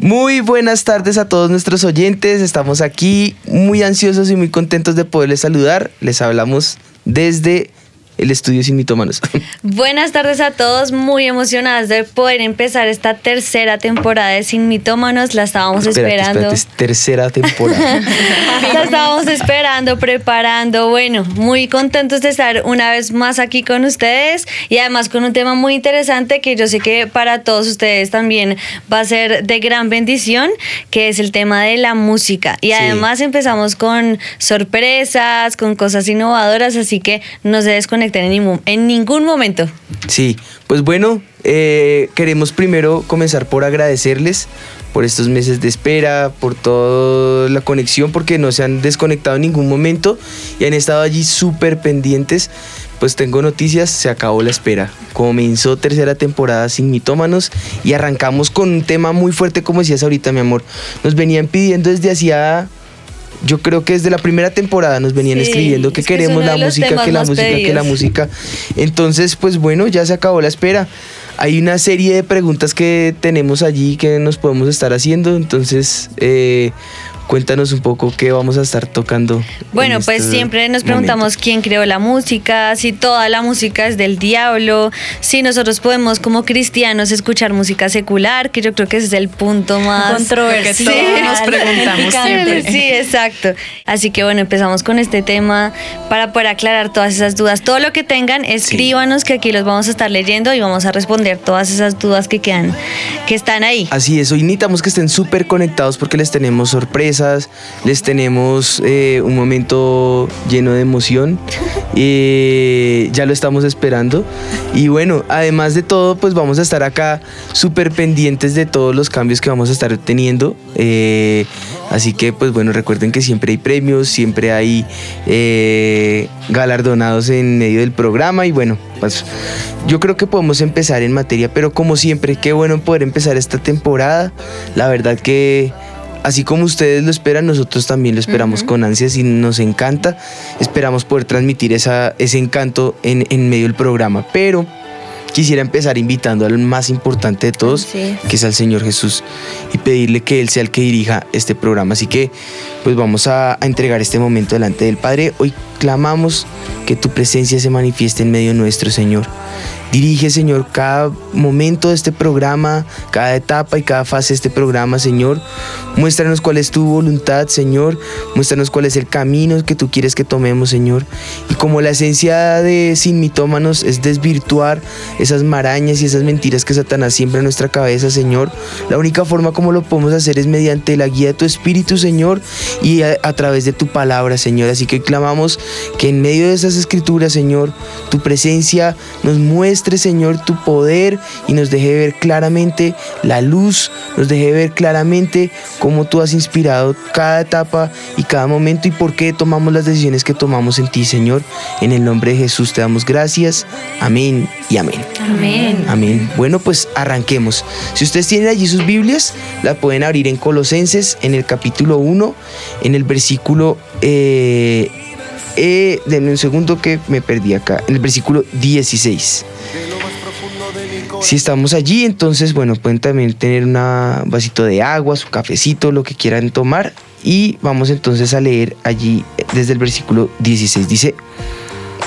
Muy buenas tardes a todos nuestros oyentes. Estamos aquí muy ansiosos y muy contentos de poderles saludar. Les hablamos desde el estudio sin mitómanos. Buenas tardes a todos, muy emocionadas de poder empezar esta tercera temporada de Sin Mitómanos. La estábamos Espérate, esperando. espérate, es tercera temporada. La estábamos esperando, preparando. Bueno, muy contentos de estar una vez más aquí con ustedes y además con un tema muy interesante que yo sé que para todos ustedes también va a ser de gran bendición, que es el tema de la música. Y además empezamos con sorpresas, con cosas innovadoras, así que no se desconecten en ningún, en ningún momento. Sí, pues bueno, eh, queremos primero comenzar por agradecerles por estos meses de espera, por toda la conexión, porque no se han desconectado en ningún momento y han estado allí súper pendientes. Pues tengo noticias, se acabó la espera. Comenzó tercera temporada sin mitómanos y arrancamos con un tema muy fuerte, como decías ahorita, mi amor. Nos venían pidiendo desde hacía yo creo que desde la primera temporada nos venían Sí, escribiendo que es queremos la música, que la música, que la música. Entonces, pues bueno, ya se acabó la espera. Hay una serie de preguntas que tenemos allí que nos podemos estar haciendo. Entonces, eh, cuéntanos un poco qué vamos a estar tocando. en Bueno, pues este siempre nos preguntamos momento. quién creó la música, si toda la música es del diablo, si nosotros podemos como cristianos escuchar música secular, que yo creo que ese es el punto más Controversial. Sí, todos nos preguntamos siempre. Sí, exacto. Así que bueno, empezamos con este tema para poder aclarar todas esas dudas. Todo lo que tengan, escríbanos que aquí los vamos a estar leyendo y vamos a responder todas esas dudas que quedan, que están ahí. Así es, hoy necesitamos que estén súper conectados porque les tenemos sorpresas, les tenemos eh, un momento lleno de emoción. eh, ya lo estamos esperando. Y bueno, además de todo, pues vamos a estar acá súper pendientes de todos los cambios que vamos a estar teniendo. eh, así que, pues bueno, recuerden que siempre hay premios, siempre hay eh, galardonados en medio del programa. Y bueno, pues yo creo que podemos empezar en materia, pero como siempre, qué bueno poder empezar esta temporada. La verdad que así como ustedes lo esperan, nosotros también lo esperamos con ansias y nos encanta. Esperamos poder transmitir esa, ese encanto en, en medio del programa. Pero quisiera empezar invitando al más importante de todos, que es al Señor Jesús, y pedirle que Él sea el que dirija este programa. Así que, pues vamos a, a entregar este momento delante del Padre. Hoy clamamos que tu presencia se manifieste en medio nuestro, Señor. Dirige, Señor, cada momento de este programa, cada etapa y cada fase de este programa, Señor. Muéstranos cuál es tu voluntad, Señor. Muéstranos cuál es el camino que tú quieres que tomemos, Señor. Y como la esencia de Sin Mitómanos es desvirtuar esas marañas y esas mentiras que Satanás siembra en nuestra cabeza, Señor, la única forma como lo podemos hacer es mediante la guía de tu Espíritu, Señor, y a, a través de tu palabra, Señor. Así que clamamos que en medio de esas escrituras, Señor, tu presencia nos muestre, Señor, tu poder y nos deje ver claramente la luz, nos deje ver claramente cómo tú has inspirado cada etapa y cada momento y por qué tomamos las decisiones que tomamos en ti, Señor. En el nombre de Jesús te damos gracias. Amén y amén. Amén. Amén. Bueno, pues arranquemos. Si ustedes tienen allí sus Biblias, la pueden abrir en Colosenses, en el capítulo 1, en el versículo... Eh, eh, denme un segundo que me perdí acá. En el versículo 16. Si estamos allí, entonces, bueno, pueden también tener un vasito de agua, su cafecito, lo que quieran tomar. Y vamos entonces a leer allí desde el versículo 16. Dice,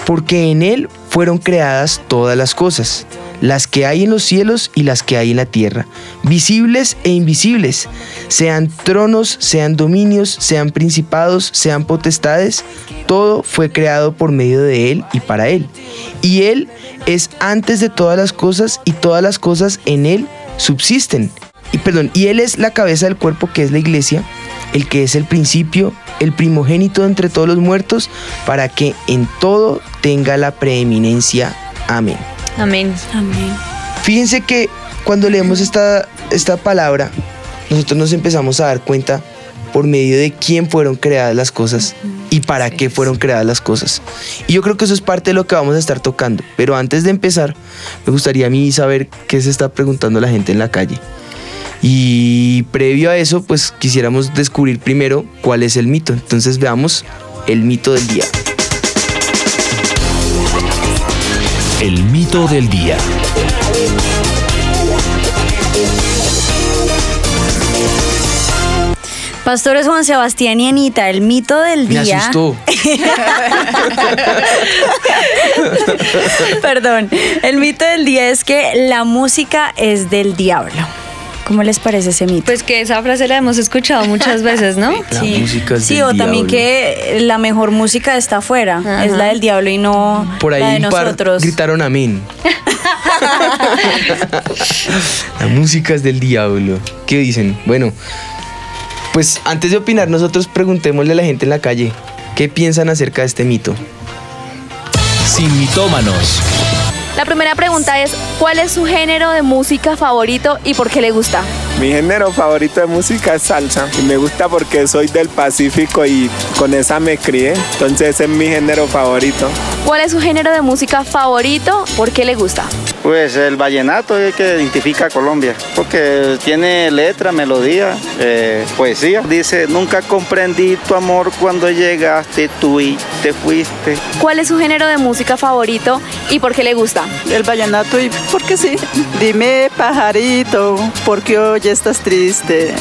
porque en Él fueron creadas todas las cosas, las que hay en los cielos y las que hay en la tierra, visibles e invisibles, sean tronos, sean dominios, sean principados, sean potestades, todo fue creado por medio de Él y para Él. Y Él es antes de todas las cosas y todas las cosas en Él subsisten. Y perdón, y Él es la cabeza del cuerpo que es la iglesia, el que es el principio, el primogénito entre todos los muertos, para que en todo tenga la preeminencia. Amén. Amén. Amén. Fíjense que cuando leemos esta, esta palabra, nosotros nos empezamos a dar cuenta por medio de quién fueron creadas las cosas y para qué fueron creadas las cosas. Y yo creo que eso es parte de lo que vamos a estar tocando. Pero antes de empezar, me gustaría a mí saber qué se está preguntando la gente en la calle. Y previo a eso, pues quisiéramos descubrir primero cuál es el mito. Entonces veamos el mito del día. El mito del día. Pastores Juan Sebastián y Anita, el mito del Me día. asustó. Perdón. El mito del día es que la música es del diablo. ¿Cómo les parece ese mito? Pues que esa frase la hemos escuchado muchas veces, ¿no? La música es sí, del o también diablo. que la mejor música está afuera, Ajá. es la del diablo y no Por ahí la de un par nosotros. gritaron amén. La música es del diablo. ¿Qué dicen? Bueno, pues antes de opinar, nosotros preguntémosle a la gente en la calle qué piensan acerca de este mito. Sin mitómanos. La primera pregunta es, ¿cuál es su género de música favorito y por qué le gusta? Mi género favorito de música es salsa y me gusta porque soy del Pacífico y con esa me crié, entonces ese es mi género favorito. ¿Cuál es su género de música favorito? ¿Por qué le gusta? Pues el vallenato es el que identifica a Colombia, porque tiene letra, melodía, eh, poesía. Dice, nunca comprendí tu amor cuando llegaste tú y te fuiste. ¿Cuál es su género de música favorito y por qué le gusta? El vallenato y porque sí. Dime pajarito, ¿por qué hoy estás triste?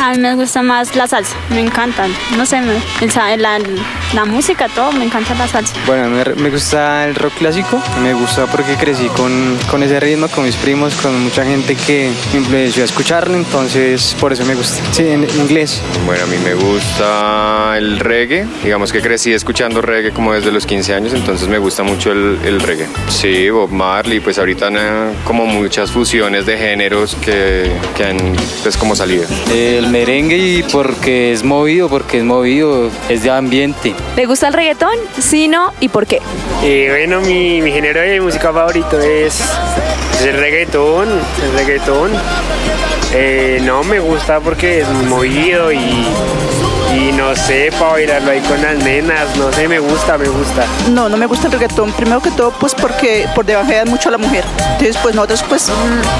A mí me gusta más la salsa, me encantan. No sé, el sa- la, música, todo, me encanta la salsa. Bueno, me, me gusta el rock clásico, me gusta porque crecí con, con ese ritmo, con mis primos, con mucha gente que me influenció a escucharlo, entonces por eso me gusta. Sí, en, en inglés. Bueno, a mí me gusta el reggae. Digamos que crecí escuchando reggae como desde los 15 años, entonces me gusta mucho el, el reggae. Sí, Bob Marley, pues ahorita eh, como muchas fusiones de géneros que, que han pues como salido. El merengue y porque es movido, porque es movido, es de ambiente. ¿Le gusta el reggaetón? Sí, no, ¿y por qué? Eh, bueno, mi, mi género de música favorito es, es el reggaetón. El reggaetón. Eh, no me gusta porque es muy movido y, y no sé, para bailarlo ahí con las nenas, no sé, me gusta, me gusta. No, no me gusta el reggaetón. Primero que todo, pues porque por debajean mucho a la mujer. Entonces, pues nosotros, pues,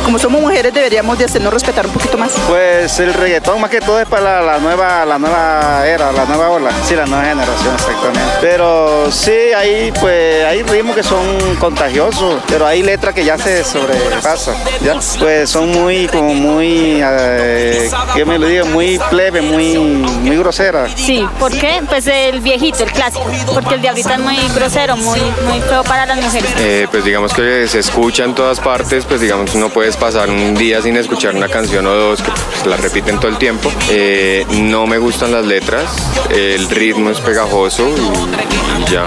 como somos mujeres, deberíamos de hacernos respetar un poquito más. Pues el reggaetón más que todo es para la, la nueva, la nueva era, la nueva ola. Sí, la nueva generación, exactamente. Pero sí, hay, pues, hay ritmos que son contagiosos, pero hay letras que ya se sobrepasan. ¿ya? Pues son muy, como muy, eh, ¿qué me lo digo? Muy plebe, muy, muy grosera. Sí, ¿por qué? Pues el viejito, el clásico. Porque el diablito es muy grosero, muy, muy feo para las mujeres. Eh, pues digamos que se escucha en todas partes, pues digamos no puedes pasar un día sin escuchar una canción o dos que pues, la repiten todo el tiempo. Eh, no me gustan las letras, el ritmo es pegajoso y, y ya.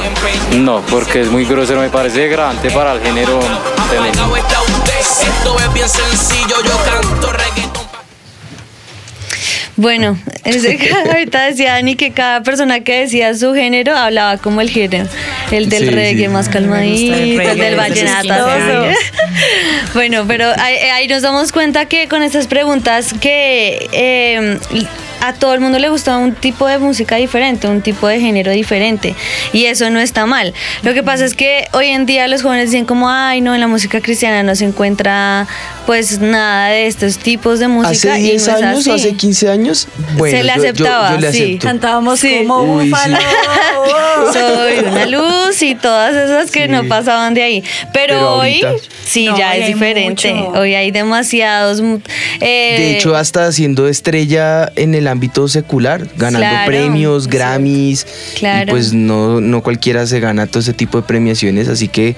No, porque es muy grosero, me parece degradante para el género. Esto es bien sencillo, yo canto reggaetón. Bueno, ahorita decía Dani que cada persona que decía su género hablaba como el género. El del Sí, reggae sí. más el calmadito, el reggae, del ese es vallenato. bueno, pero ahí, ahí nos damos cuenta que con estas preguntas que eh, a todo el mundo le gusta un tipo de música diferente, un tipo de género diferente. Y eso no está mal. Lo que pasa es que hoy en día los jóvenes dicen como, ay, no, en la música cristiana no se encuentra pues nada de estos tipos de música. Hace y 10 no es años hace 15 años, bueno, se le yo- yo- aceptaba, yo le sí. Cantábamos Sí. como Uy, búfalo. Soy una luz y todas esas que Sí. no pasaban de ahí. Pero, Pero hoy ahorita- sí, No, ya es diferente. mucho. Hoy hay demasiados. eh, De hecho, hasta siendo estrella en el ámbito secular, ganando Claro, premios, Grammys. Claro. Y pues no, no cualquiera se gana todo ese tipo de premiaciones, así que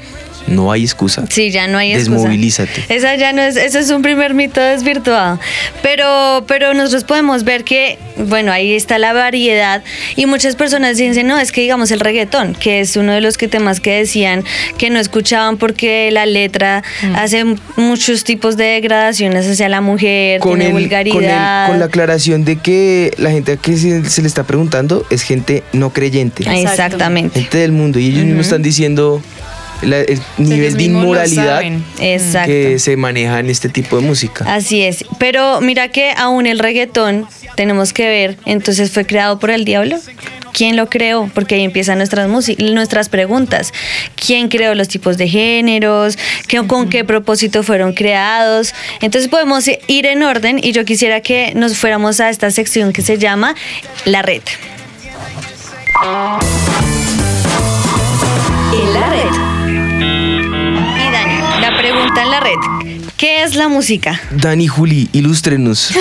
no hay excusa. Sí, ya no hay excusa. Desmovilízate. Esa ya no es, ese es un primer mito desvirtuado. Pero, pero nosotros podemos ver que, bueno, ahí está la variedad y muchas personas dicen, no, es que digamos el reggaetón, que es uno de los que temas que decían que no escuchaban porque la letra Mm. hace muchos tipos de degradaciones hacia la mujer, Con, tiene el- con, el- vulgaridad. con la aclaración de que la gente que se, se le está preguntando es gente no creyente. Exactamente. Gente del mundo. Y ellos mismos están diciendo la- el nivel de inmoralidad que se maneja en este tipo de música. Así es. Pero mira que aún el reggaetón tenemos que ver, entonces fue creado por el diablo. quién lo creó, porque ahí empiezan nuestras, nuestras preguntas. ¿Quién creó los tipos de géneros? ¿Qué, ¿Con qué propósito fueron creados? Entonces podemos ir en orden y yo quisiera que nos fuéramos a esta sección que se llama La Red. En la red. La pregunta en la red. ¿Qué es la música? Dani Juli, ilústrenos.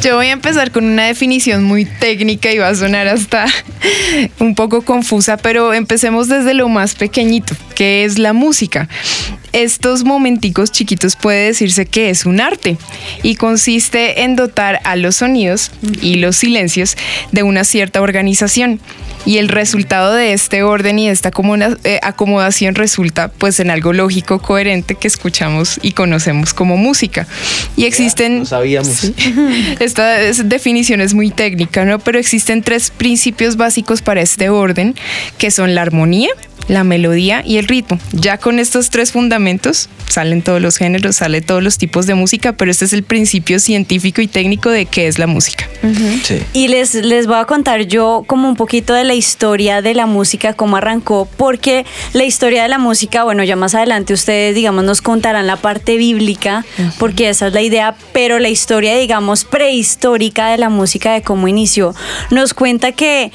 Yo voy a empezar con una definición muy técnica y va a sonar hasta un poco confusa, pero empecemos desde lo más pequeñito, ¿qué es la música? Estos momenticos chiquitos puede decirse que es un arte y consiste en dotar a los sonidos y los silencios de una cierta organización y el resultado de este orden y de esta eh, acomodación resulta pues en algo lógico, coherente que escuchamos y conocemos como música. Y existen... No sabíamos. esta definición es muy técnica, ¿no? Pero existen tres principios básicos para este orden, que son la armonía, la melodía y el ritmo. Ya con estos tres fundamentos salen todos los géneros, salen todos los tipos de música, pero este es el principio científico y técnico de qué es la música. Y les, les voy a contar yo como un poquito de la historia de la música, cómo arrancó, porque la historia de la música, bueno, ya más adelante ustedes, digamos, nos contarán la parte bíblica, porque esa es la idea, pero la historia, digamos, prehistórica de la música, de cómo inició, nos cuenta que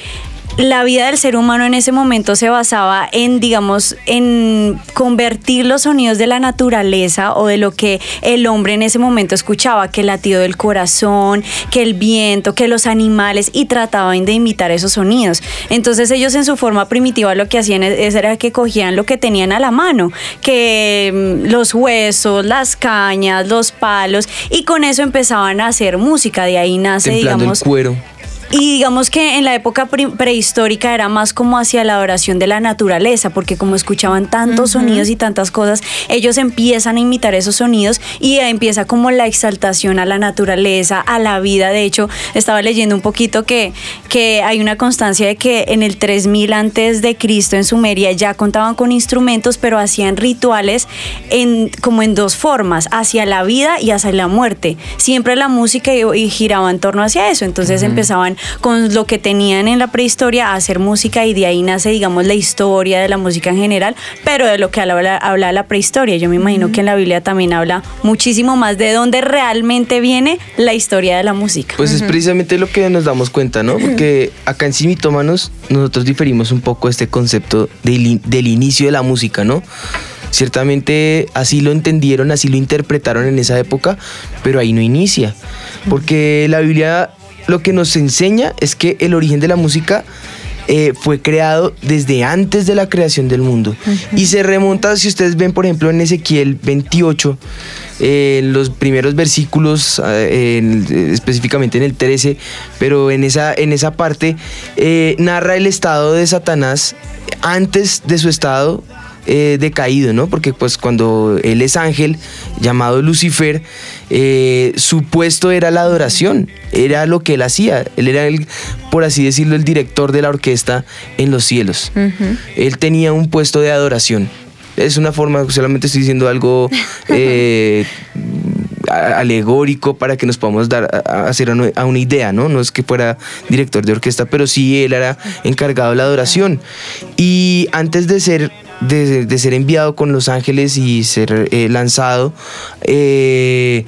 la vida del ser humano en ese momento se basaba en, digamos, en convertir los sonidos de la naturaleza o de lo que el hombre en ese momento escuchaba, que el latido del corazón, que el viento, que los animales, y trataban de imitar esos sonidos. Entonces ellos en su forma primitiva lo que hacían era que cogían lo que tenían a la mano, que mm, los huesos, las cañas, los palos, y con eso empezaban a hacer música. De ahí nace, digamos... El cuero y digamos que en la época prehistórica era más como hacia la adoración de la naturaleza, porque como escuchaban tantos sonidos y tantas cosas, ellos empiezan a imitar esos sonidos y empieza como la exaltación a la naturaleza, a la vida. De hecho, estaba leyendo un poquito que, que hay una constancia de que en el 3000 antes de Cristo en Sumeria ya contaban con instrumentos, pero hacían rituales en, como en dos formas, hacia la vida y hacia la muerte. Siempre la música y, giraba en torno hacia eso. Entonces empezaban con lo que tenían en la prehistoria a hacer música y de ahí nace, digamos, la historia de la música en general, pero de lo que habla, habla la prehistoria. Yo me imagino que en la Biblia también habla muchísimo más de dónde realmente viene la historia de la música. Pues es precisamente lo que nos damos cuenta, ¿no? Porque acá en Cimitómanos nosotros diferimos un poco este concepto del, del inicio de la música, ¿no? Ciertamente así lo entendieron, así lo interpretaron en esa época, pero ahí no inicia. Porque la Biblia lo que nos enseña es que el origen de la música eh, fue creado desde antes de la creación del mundo. Y se remonta, si ustedes ven, por ejemplo, en Ezequiel 28, eh, los primeros versículos, eh, específicamente en el 13, pero en esa, en esa parte, narra el estado de Satanás antes de su estado eh, decaído, ¿no? Porque pues cuando él es ángel, llamado Lucifer, eh, su puesto era la adoración, era lo que él hacía, él era el, por así decirlo, el director de la orquesta en los cielos. Él tenía un puesto de adoración. Es una forma, solamente estoy diciendo algo eh, alegórico para que nos podamos dar a, hacer a una idea, ¿no? No es que fuera director de orquesta, pero sí él era encargado de la adoración. Y antes de ser de, ser enviado con los ángeles y ser eh, lanzado, eh,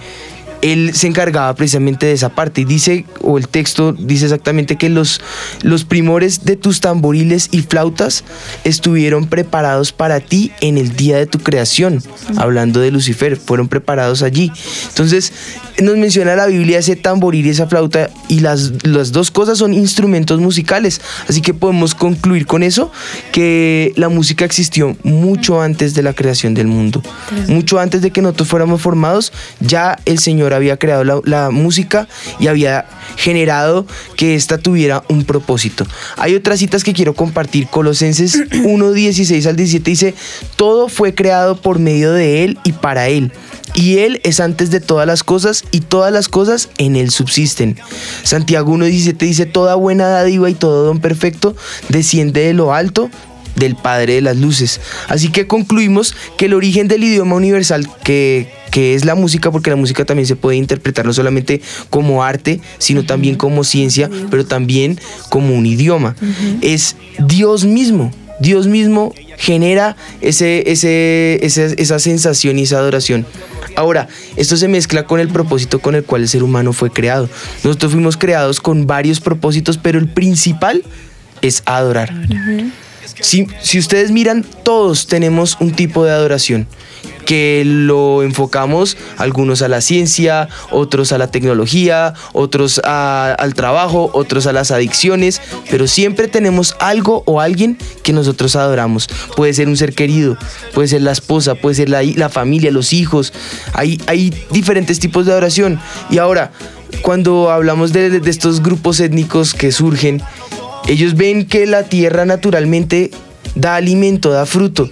él se encargaba precisamente de esa parte y dice, o el texto dice exactamente que los, los primores de tus tamboriles y flautas estuvieron preparados para ti en el día de tu creación, hablando de Lucifer, fueron preparados allí. Entonces, nos menciona la Biblia ese tamboril y esa flauta y las, las dos cosas son instrumentos musicales, así que podemos concluir con eso que la música existió mucho antes de la creación del mundo, mucho antes de que nosotros fuéramos formados, ya el Señor había creado la, música y había generado que ésta tuviera un propósito. Hay otras citas que quiero compartir. Colosenses 1, 16 al 17 dice, todo fue creado por medio de Él y para Él. Y Él es antes de todas las cosas y todas las cosas en Él subsisten. Santiago 1.17 dice, toda buena dádiva y todo don perfecto desciende de lo alto del Padre de las Luces. Así que concluimos que el origen del idioma universal que que es la música, porque la música también se puede interpretar no solamente como arte, sino también como ciencia, pero también como un idioma. Es Dios mismo. Dios mismo genera ese, ese, ese- esa sensación y esa adoración. Ahora, esto se mezcla con el propósito con el cual el ser humano fue creado. Nosotros fuimos creados con varios propósitos, pero el principal es adorar. Si, si ustedes miran, todos tenemos un tipo de adoración que lo enfocamos algunos a la ciencia, otros a la tecnología, otros al trabajo, otros a las adicciones, pero siempre tenemos algo o alguien que nosotros adoramos. Puede ser un ser querido, puede ser la esposa, puede ser la, la familia, los hijos. Hay, hay diferentes tipos de adoración. Y ahora, cuando hablamos de, de estos grupos étnicos que surgen, ellos ven que la tierra naturalmente da alimento, da fruto,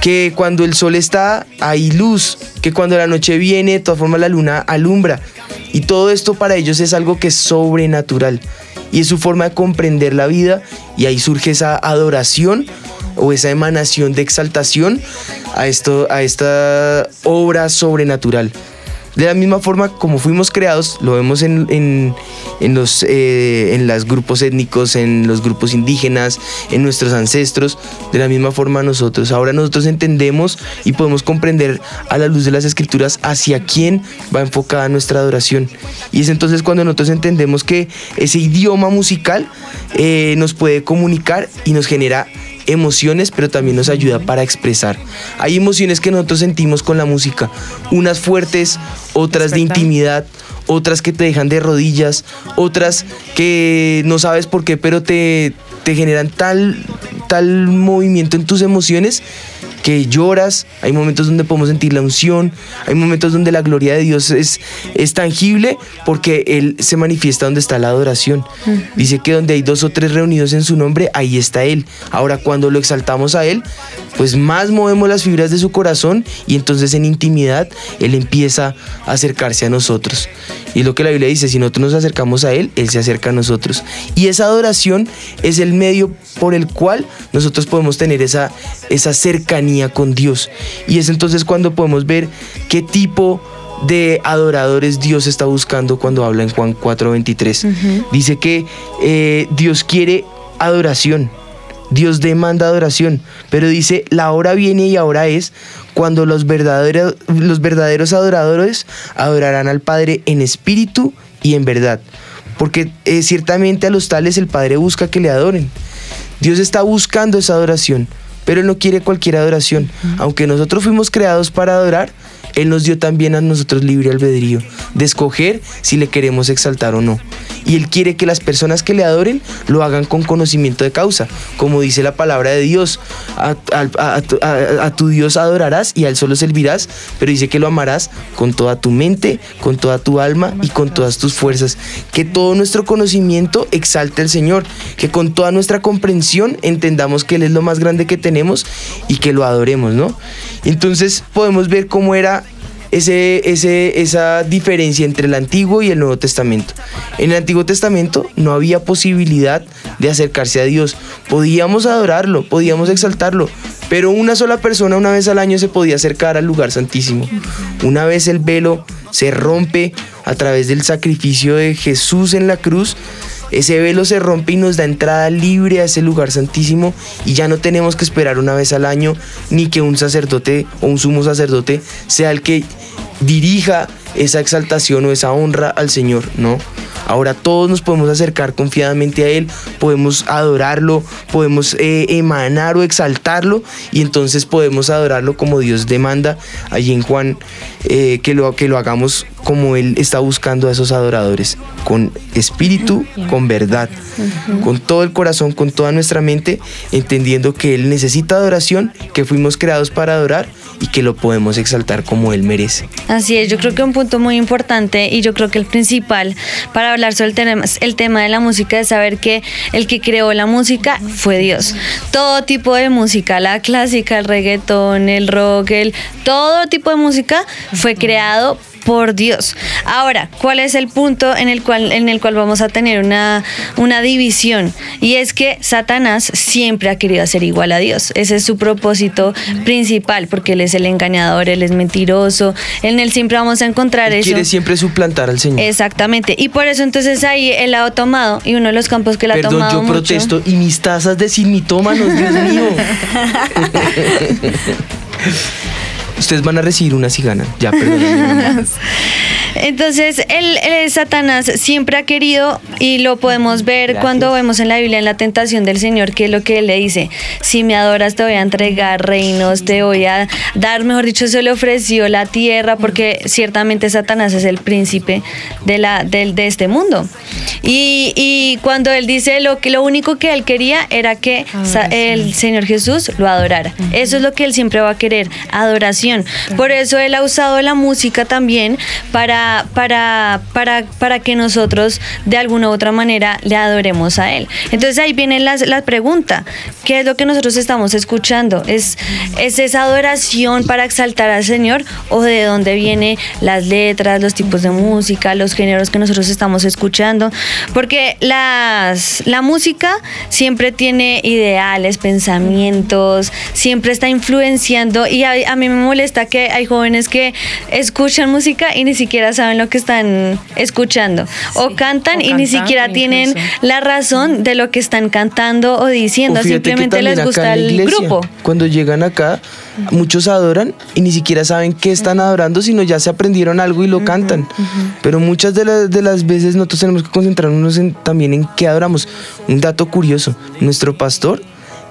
que cuando el sol está hay luz, que cuando la noche viene, de todas formas la luna alumbra. Y todo esto para ellos es algo que es sobrenatural. Y es su forma de comprender la vida y ahí surge esa adoración o esa emanación de exaltación a, esto, a esta obra sobrenatural. De la misma forma como fuimos creados, lo vemos en, en, los eh, en grupos étnicos, en los grupos indígenas, en nuestros ancestros, de la misma forma nosotros. Ahora nosotros entendemos y podemos comprender a la luz de las escrituras hacia quién va enfocada nuestra adoración. Y es entonces cuando nosotros entendemos que ese idioma musical eh, nos puede comunicar y nos genera emociones, pero también nos ayuda para expresar. Hay emociones que nosotros sentimos con la música, unas fuertes, otras de intimidad, otras que te dejan de rodillas, otras que no sabes por qué, pero te, te generan tal, tal movimiento en tus emociones que lloras, hay momentos donde podemos sentir la unción, hay momentos donde la gloria de Dios es, es tangible porque Él se manifiesta donde está la adoración. Dice que donde hay dos o tres reunidos en su nombre, ahí está Él. Ahora cuando lo exaltamos a Él, pues más movemos las fibras de su corazón y entonces en intimidad Él empieza a acercarse a nosotros. Y lo que la Biblia dice, si nosotros nos acercamos a Él, Él se acerca a nosotros. Y esa adoración es el medio por el cual nosotros podemos tener esa, esa cercanía con Dios. Y es entonces cuando podemos ver qué tipo de adoradores Dios está buscando cuando habla en Juan 4:23. Dice que eh, Dios quiere adoración. Dios demanda adoración, pero dice, la hora viene y ahora es cuando los verdaderos, los verdaderos adoradores adorarán al Padre en espíritu y en verdad. Porque eh, ciertamente a los tales el Padre busca que le adoren. Dios está buscando esa adoración, pero Él no quiere cualquier adoración. Aunque nosotros fuimos creados para adorar, Él nos dio también a nosotros libre albedrío de escoger si le queremos exaltar o no. Y Él quiere que las personas que le adoren lo hagan con conocimiento de causa, como dice la palabra de Dios. A, tu Dios adorarás y a Él solo servirás, pero dice que lo amarás con toda tu mente, con toda tu alma y con todas tus fuerzas. Que todo nuestro conocimiento exalte al Señor, que con toda nuestra comprensión entendamos que Él es lo más grande que tenemos y que lo adoremos, ¿no? Entonces podemos ver cómo era ese, ese, esa diferencia entre el Antiguo y el Nuevo Testamento. En el Antiguo Testamento no había posibilidad de acercarse a Dios. Podíamos adorarlo, podíamos exaltarlo, pero una sola persona una vez al año se podía acercar al lugar santísimo. Una vez el velo se rompe a través del sacrificio de Jesús en la cruz, ese velo se rompe y nos da entrada libre a ese lugar santísimo y ya no tenemos que esperar una vez al año ni que un sacerdote o un sumo sacerdote sea el que dirija esa exaltación o esa honra al Señor, ¿no? Ahora todos nos podemos acercar confiadamente a Él, podemos adorarlo, podemos eh, emanar o exaltarlo y entonces podemos adorarlo como Dios demanda allí en Juan, eh, que, lo, que lo hagamos como Él está buscando a esos adoradores, con espíritu, con verdad, con todo el corazón, con toda nuestra mente, entendiendo que Él necesita adoración, que fuimos creados para adorar y que lo podemos exaltar como Él merece. Así es, yo creo que un punto muy importante y yo creo que el principal para hablar sobre el tema, el tema de la música es saber que el que creó la música fue Dios. Todo tipo de música, la clásica, el reggaetón, el rock, el, todo tipo de música fue creado por Dios. Ahora, ¿cuál es el punto en el cual, en el cual vamos a tener una, una división? Y es que Satanás siempre ha querido ser igual a Dios. Ese es su propósito principal, porque él es el engañador, él es mentiroso. En él siempre vamos a encontrar eso. Quiere siempre suplantar al Señor. Exactamente. Y por eso entonces ahí él ha tomado, y uno de los campos que él ha Perdón, tomado yo mucho- protesto. Y mis tazas de sin mitómanos, Dios mío. Ustedes van a recibir una si ganan. Ya, perdón. Entonces, el, el Satanás siempre ha querido, y lo podemos ver Gracias. cuando vemos en la Biblia, en la tentación del Señor, que es lo que él le dice, si me adoras te voy a entregar reinos, te voy a dar, mejor dicho, se le ofreció la tierra, porque ciertamente Satanás es el príncipe de, la, del- de este mundo. Y, y cuando él dice lo, que, lo único que él quería era que sa- el Señor Jesús lo adorara. Eso es lo que él siempre va a querer, adoración. Por eso él ha usado la música también para, para, para, para que nosotros de alguna u otra manera le adoremos a él. Entonces ahí viene la, la pregunta, ¿qué es lo que nosotros estamos escuchando? ¿Es, ¿Es esa adoración para exaltar al Señor o de dónde vienen las letras, los tipos de música, los géneros que nosotros estamos escuchando? Porque las, la música siempre tiene ideales, pensamientos, siempre está influenciando y a, a mí me molesta que hay jóvenes que escuchan música y ni siquiera saben lo que están escuchando o cantan o y ni siquiera tienen incluso. la razón de lo que están cantando o diciendo, O simplemente les gusta la el iglesia, grupo. Cuando llegan acá, muchos adoran y ni siquiera saben qué están adorando, sino ya se aprendieron algo y lo cantan. Pero muchas de, las- de las veces nosotros tenemos que concentrarnos en- también en qué adoramos. Un dato curioso, nuestro pastor,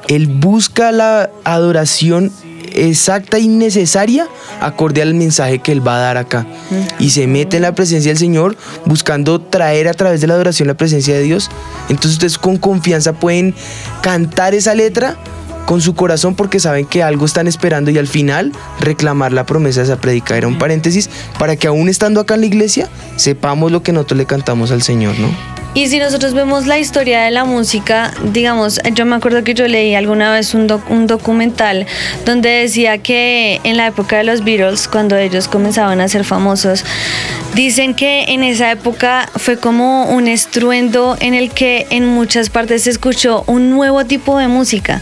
él busca la adoración exacta y necesaria acorde al mensaje que él va a dar acá. Y se mete en la presencia del Señor buscando traer a través de la adoración la presencia de Dios. Entonces ustedes con confianza pueden cantar esa letra con su corazón porque saben que algo están esperando y al final reclamar la promesa de esa predica. Era un paréntesis para que aún estando acá en la iglesia sepamos lo que nosotros le cantamos al Señor, ¿no? Y si nosotros vemos la historia de la música, digamos, yo me acuerdo que yo leí alguna vez un, doc- un documental donde decía que en la época de los Beatles, cuando ellos comenzaban a ser famosos, dicen que en esa época fue como un estruendo en el que en muchas partes se escuchó un nuevo tipo de música.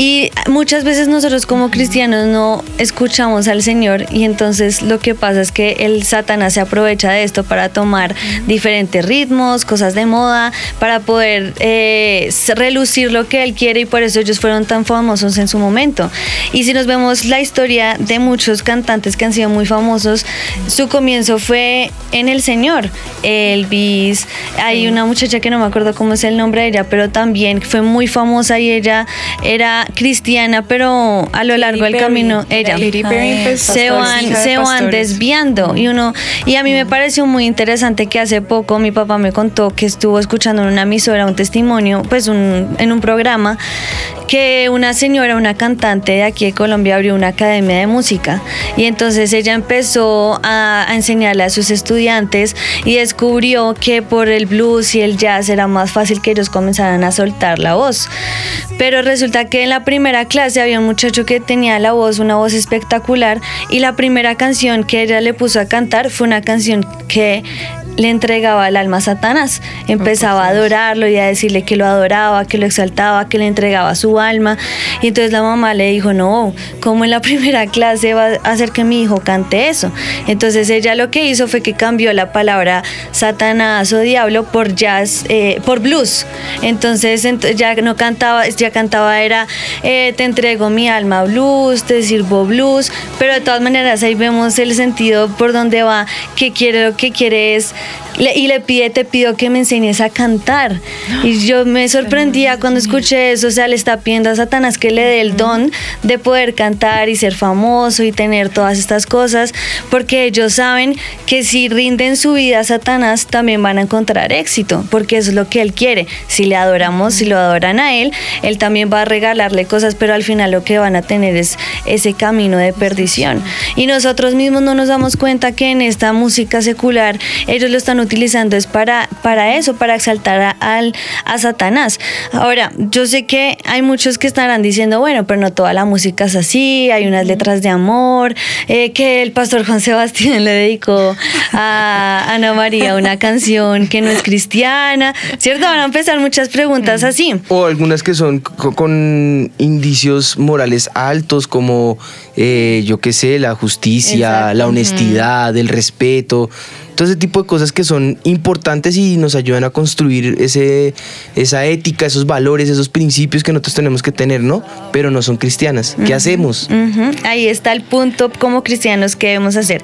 Y muchas veces nosotros como cristianos no escuchamos al Señor y entonces lo que pasa es que el Satanás se aprovecha de esto para tomar diferentes ritmos, cosas de moda, para poder eh, relucir lo que él quiere y por eso ellos fueron tan famosos en su momento. Y si nos vemos la historia de muchos cantantes que han sido muy famosos, su comienzo fue en el Señor. Elvis, hay una muchacha que no me acuerdo cómo es el nombre de ella, pero también fue muy famosa y ella era cristiana, pero a lo largo del Perry. camino ella Perry, se van, se van desviando y uno y a mí me pareció muy interesante que hace poco mi papá me contó que estuvo escuchando en una emisora un testimonio, pues un, en un programa que una señora, una cantante de aquí de Colombia abrió una academia de música y entonces ella empezó a, a enseñarle a sus estudiantes y descubrió que por el blues y el jazz era más fácil que ellos comenzaran a soltar la voz. Pero resulta que en la primera clase había un muchacho que tenía la voz, una voz espectacular y la primera canción que ella le puso a cantar fue una canción que le entregaba el alma a Satanás. Empezaba a adorarlo y a decirle que lo adoraba, que lo exaltaba, que le entregaba su alma. Y entonces la mamá le dijo, no, ¿cómo en la primera clase va a hacer que mi hijo cante eso? Entonces ella lo que hizo fue que cambió la palabra Satanás o diablo por jazz, eh, por blues. Entonces ent- ya no cantaba, ya cantaba era eh, te entrego mi alma blues, te sirvo blues, pero de todas maneras ahí vemos el sentido por donde va, que quiere lo que quiere es le- y le pide, te pido que me enseñes a cantar. Y yo me sorprendía cuando escuché eso, o sea, le está pidiendo a Satanás que le dé el don de poder cantar y ser famoso y tener todas estas cosas, porque ellos saben que si rinden su vida a Satanás, también van a encontrar éxito, porque eso es lo que él quiere. Si le adoramos, si lo adoran a él, él también va a regalarle cosas, pero al final lo que van a tener es ese camino de perdición. Y nosotros mismos no nos damos cuenta que en esta música secular ellos lo están utilizando es para, para eso, para exaltar a, al- a Satanás. Ahora, yo sé que hay muchos que estarán diciendo, bueno, pero no toda la música es así, hay unas letras de amor, eh, que el pastor Juan Sebastián le dedicó a Ana María una canción que no es cristiana, ¿cierto? Van a empezar muchas preguntas así. O algunas que son co- con indicios morales altos, como eh, yo qué sé, la justicia, Exacto. la honestidad, el respeto. Todo ese tipo de cosas que son importantes y nos ayudan a construir ese, esa ética, esos valores, esos principios que nosotros tenemos que tener, ¿no? Pero no son cristianas. ¿Qué Ujú. hacemos? Ujú, Ahí está el punto como cristianos que debemos hacer.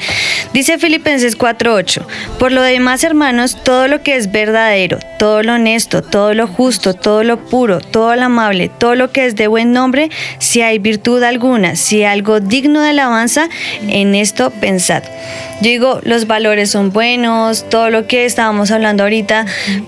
Dice Filipenses 4:8, por lo demás hermanos, todo lo que es verdadero, todo lo honesto, todo lo justo, todo lo puro, todo lo amable, todo lo que es de buen nombre, si hay virtud alguna, si hay algo digno de alabanza, en esto pensad. Yo digo, los valores son buenos, todo lo que estábamos hablando ahorita,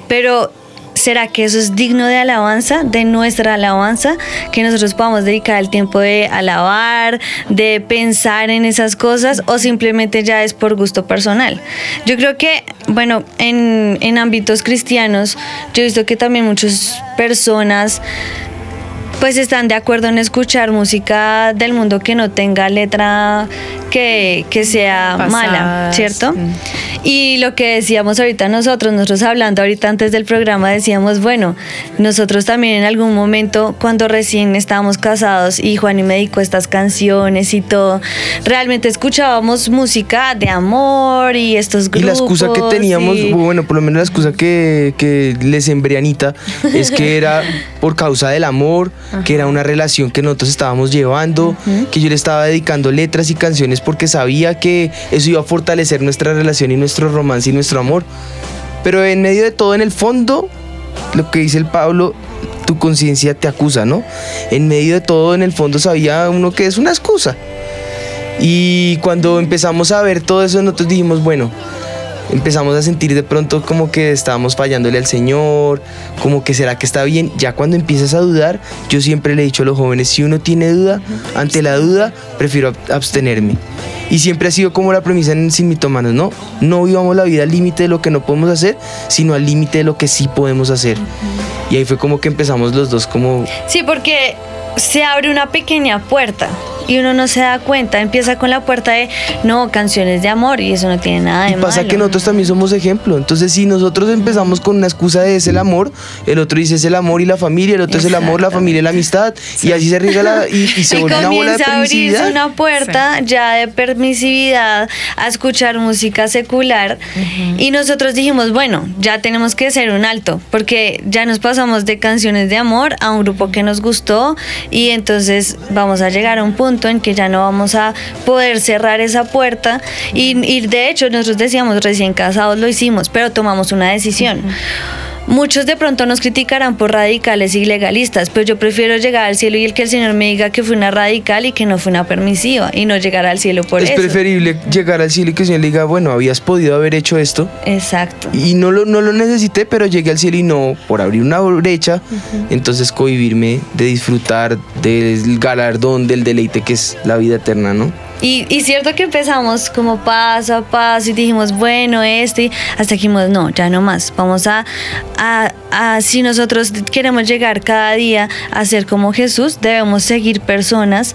pero ¿Será que eso es digno de alabanza, de nuestra alabanza? Que nosotros podamos dedicar el tiempo de alabar, de pensar en esas cosas o simplemente ya es por gusto personal. Yo creo que, bueno, en, en ámbitos cristianos, yo he visto que también muchas personas pues están de acuerdo en escuchar música del mundo que no tenga letra que, que sea mala, ¿cierto? Y lo que decíamos ahorita nosotros, nosotros hablando ahorita antes del programa, decíamos, bueno, nosotros también en algún momento, cuando recién estábamos casados y Juan y me dedicó estas canciones y todo, realmente escuchábamos música de amor y estos Y grupos. la excusa que teníamos, y- bueno, por lo menos la excusa que, que le sembré a Anita es que era por causa del amor, que era una relación que nosotros estábamos llevando, que yo le estaba dedicando letras y canciones porque sabía que eso iba a fortalecer nuestra relación y nuestro romance y nuestro amor. Pero en medio de todo, en el fondo, lo que dice el Pablo, tu conciencia te acusa, ¿no? En medio de todo, en el fondo sabía uno que es una excusa. Y cuando empezamos a ver todo eso, nosotros dijimos, bueno, empezamos a sentir de pronto como que estábamos fallándole al Señor, como que será que está bien. Ya cuando empiezas a dudar, yo siempre le he dicho a los jóvenes, si uno tiene duda, ante la duda, prefiero ab- abstenerme. Y siempre ha sido como la premisa en Sin Mitomanos, ¿no? No vivamos la vida al límite de lo que no podemos hacer, sino al límite de lo que sí podemos hacer. Y ahí fue como que empezamos los dos como Sí, porque se abre una pequeña puerta y uno no se da cuenta. Empieza con la puerta de no, canciones de amor y eso no tiene nada de Y pasa malo. que nosotros también somos ejemplo. Entonces, si nosotros empezamos con una excusa de es el amor, el otro dice es el amor y la familia, el otro es el amor, la familia y la amistad. Y así se riega la, y, y se y vuelve una bola de comienza a abrirse permisividad. una puerta ya de permisividad a escuchar música secular y nosotros dijimos bueno ya tenemos que hacer un alto porque ya nos pasamos de canciones de amor a un grupo que nos gustó y entonces vamos a llegar a un punto en que ya no vamos a poder cerrar esa puerta. Y, y de hecho nosotros decíamos recién casados lo hicimos pero tomamos una decisión Muchos de pronto nos criticarán por radicales y legalistas, pero yo prefiero llegar al cielo y el que el Señor me diga que fue una radical y que no fue una permisiva y no llegar al cielo por es eso. preferible llegar al cielo y que el Señor le diga, bueno, habías podido haber hecho esto. Exacto. Y no lo, no lo necesité, pero llegué al cielo y no, por abrir una brecha, entonces cohibirme de disfrutar del galardón, del deleite que es la vida eterna, ¿no? Y, y cierto que empezamos como paso a paso y dijimos, bueno, este, hasta que dijimos, no, ya no más. Vamos a, a, a- si nosotros queremos llegar cada día a ser como Jesús, debemos seguir personas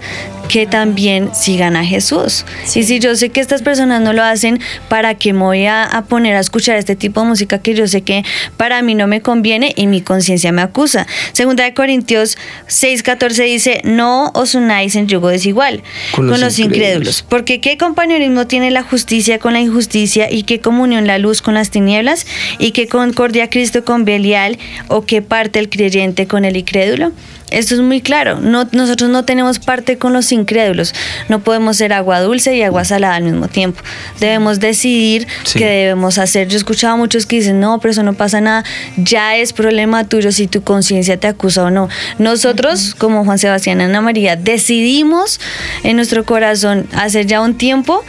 que también sigan a Jesús. Y si yo sé que estas personas no lo hacen, ¿para qué me voy a, a poner a escuchar este tipo de música que yo sé que para mí no me conviene y mi conciencia me acusa? Segunda de Corintios 6:14 dice, no os unáis en yugo desigual Con con los los, incrédulos. incrédulos. Porque qué compañerismo tiene la justicia con la injusticia y qué comunión la luz con las tinieblas y qué concordia Cristo con Belial o qué parte el creyente con el incrédulo. Esto es muy claro. No, nosotros no tenemos parte con los incrédulos. No podemos ser agua dulce y agua salada al mismo tiempo. Debemos decidir Sí. qué debemos hacer. Yo he escuchado a muchos que dicen, no, pero eso no pasa nada. Ya es problema tuyo si tu conciencia te acusa o no. Nosotros, como Juan Sebastián y Ana María, decidimos en nuestro corazón hace ya un tiempo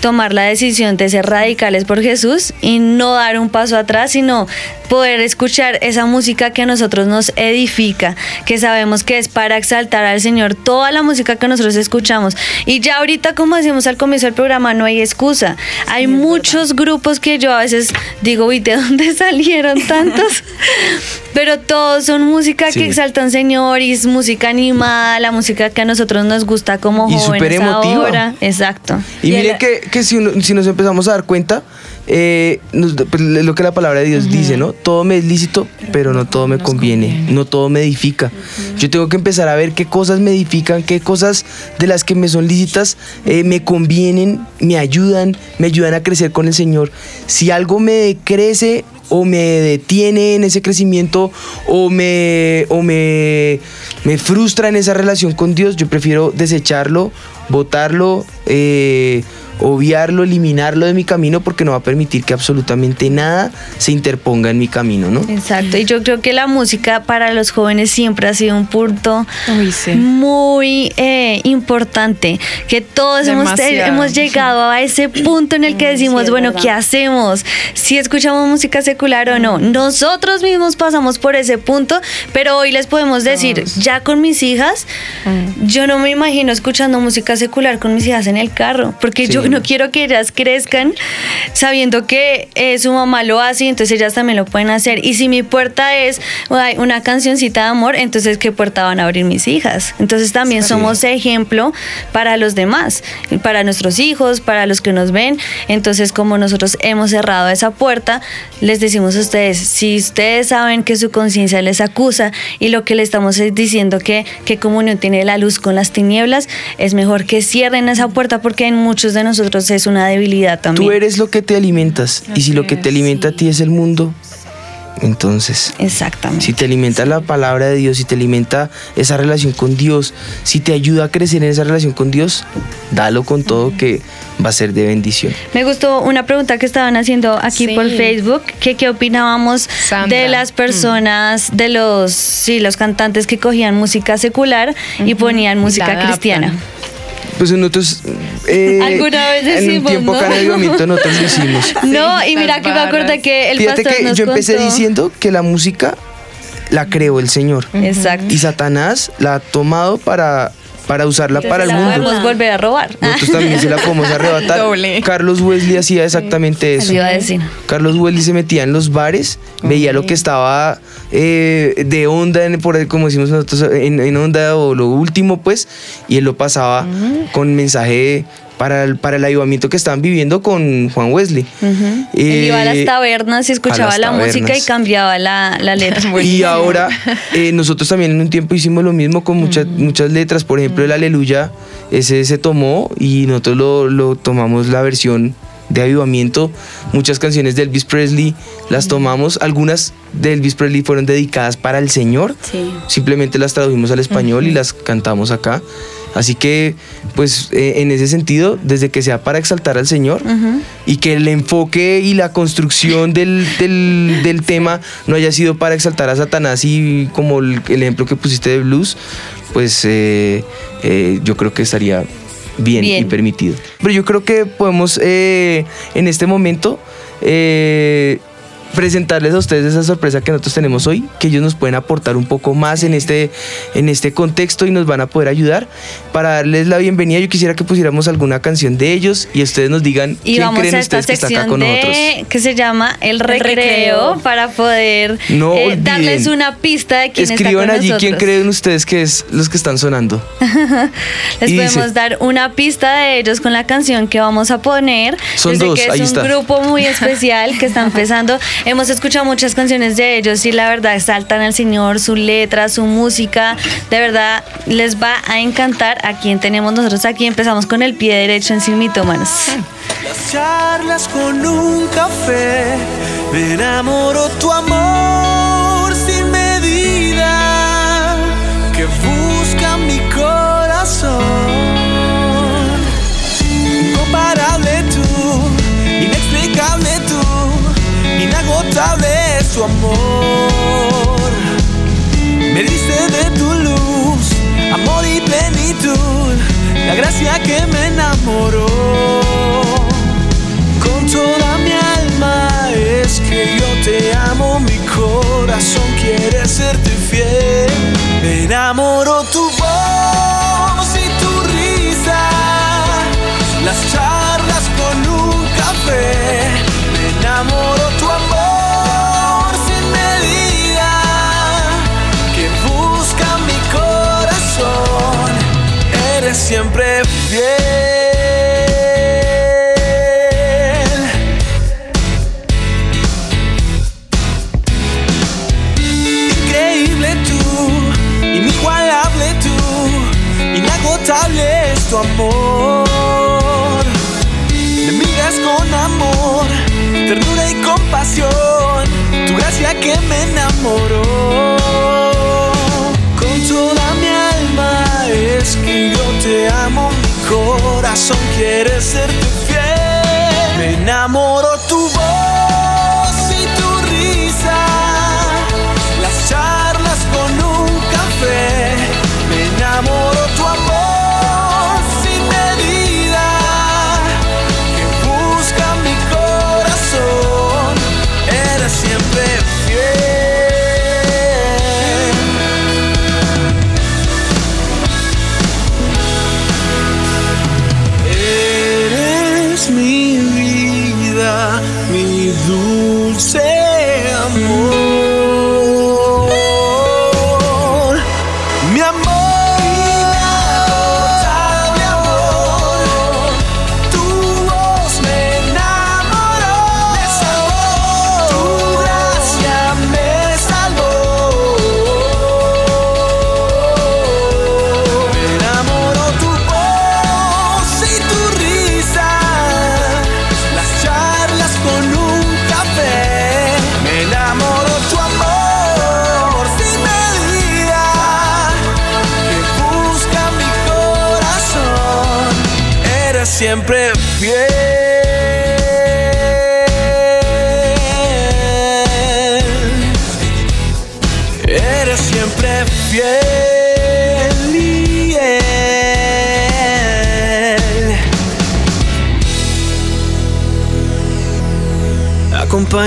tomar la decisión de ser radicales por Jesús y no dar un paso atrás, sino poder escuchar esa música que a nosotros nos edifica, que sabemos que es para exaltar al Señor, toda la música que nosotros escuchamos. Y ya ahorita, como decimos al comienzo del programa, no hay excusa. Hay muchos grupos que yo a veces digo, uy, ¿de dónde salieron tantos? Pero todos son música Sí. que exaltan al Señor y es música animada, la música que a nosotros nos gusta como Y jóvenes súper emotiva. ahora. Exacto. Y, miren que, que si, uno- si nos empezamos a dar cuenta, eh, nos- pues, lo que la palabra de Dios dice, ¿no? Todo me es lícito, pero no todo me conviene, no todo me edifica. Yo tengo que empezar a ver qué cosas me edifican, qué cosas de las que me son lícitas eh, me convienen, me ayudan, me ayudan a crecer con el Señor. Si algo me crece o me detiene en ese crecimiento o me, o me, me frustra en esa relación con Dios, yo prefiero desecharlo, botarlo, eh, obviarlo, eliminarlo de mi camino porque no va a permitir que absolutamente nada se interponga en mi camino, ¿no? Exacto, y yo creo que la música para los jóvenes siempre ha sido un punto muy eh, importante, que todos hemos, Demasiado. hemos llegado a ese punto en el que decimos, bueno, ¿qué hacemos? Si escuchamos música secular o no. Nosotros mismos pasamos por ese punto, pero hoy les podemos decir, ya con mis hijas, yo no me imagino escuchando música secular con mis hijas en el carro, porque yo no quiero que ellas crezcan sabiendo que eh, su mamá lo hace y entonces ellas también lo pueden hacer. Y si mi puerta es ay, una cancioncita de amor, entonces ¿qué puerta van a abrir mis hijas? Entonces también somos ejemplo para los demás, para nuestros hijos, para los que nos ven. Entonces como nosotros hemos cerrado esa puerta, les decimos a ustedes, si ustedes saben que su conciencia les acusa y lo que le estamos es diciendo que, que comunión tiene la luz con las tinieblas, es mejor que cierren esa puerta porque en muchos de nosotros es una debilidad también. Tú eres lo que te alimentas y si lo que te alimenta a ti es el mundo, entonces... Exactamente. Si te alimenta la palabra de Dios, si te alimenta esa relación con Dios, si te ayuda a crecer en esa relación con Dios, dalo con todo que va a ser de bendición. Me gustó una pregunta que estaban haciendo aquí Sí. por Facebook, que qué opinábamos Sandra. de las personas, de los, sí, los cantantes que cogían música secular y ponían música adaptan. cristiana. Pues nosotros eh, Alguna vez en un decimos, tiempo ¿no? acá en el nosotros lo hicimos. No, y mira que me acordé que el Fíjate pastor que nos yo empecé contó- diciendo que la música la creó el Señor. Exacto. Y Satanás la ha tomado para, para usarla para el la mundo. podemos volver a robar. Nosotros también se la podemos arrebatar. Doble. Carlos Wesley hacía exactamente eso. Eso iba a decir. Carlos Wesley se metía en los bares, veía lo que estaba eh, de onda, en, por, como decimos nosotros, en, en onda o lo último, pues, y él lo pasaba con mensaje para el, para el avivamiento que estaban viviendo con Juan Wesley. Ujú. Eh, Él iba a las tabernas y escuchaba la música y tabernas. cambiaba la, la letra. Y ahora eh, nosotros también en un tiempo hicimos lo mismo con muchas, muchas letras. Por ejemplo, el Aleluya, ese se tomó y nosotros lo, lo tomamos la versión de avivamiento. Muchas canciones de Elvis Presley las tomamos. Algunas de Elvis Presley fueron dedicadas para el Señor. Simplemente las tradujimos al español y las cantamos acá. Así que, pues, eh, en ese sentido, desde que sea para exaltar al Señor y que el enfoque y la construcción del, del- del tema no haya sido para exaltar a Satanás y como el, el ejemplo que pusiste de blues, pues eh, eh, yo creo que estaría bien, Bien. y permitido. Pero yo creo que podemos en este momento presentarles a ustedes esa sorpresa que nosotros tenemos hoy, que ellos nos pueden aportar un poco más en este, en este contexto y nos van a poder ayudar. Para darles la bienvenida, yo quisiera que pusiéramos alguna canción de ellos y ustedes nos digan Y quién creen ustedes que está acá sección con nosotros. de, que se llama El Recreo, Recreo. para poder No eh, darles una pista de quién Escriban está con allí quién nosotros. creen ustedes que es los que están sonando. Les Y podemos dice- dar una pista de ellos con la canción que vamos a poner. Son dos, que es ahí un está. grupo muy especial que está empezando. Hemos escuchado muchas canciones de ellos y la verdad exaltan al Señor, su letra, su música. De verdad les va a encantar a quien tenemos nosotros aquí. Empezamos con el pie derecho en Sin. Las charlas con un café, me enamoró tu amor sin medida que busca mi corazón. Incomparable tú, inexplicable amor. Me diste de tu luz, amor y plenitud, la gracia que me enamoró. Con toda mi alma es que yo te amo, mi corazón quiere serte fiel. Me enamoré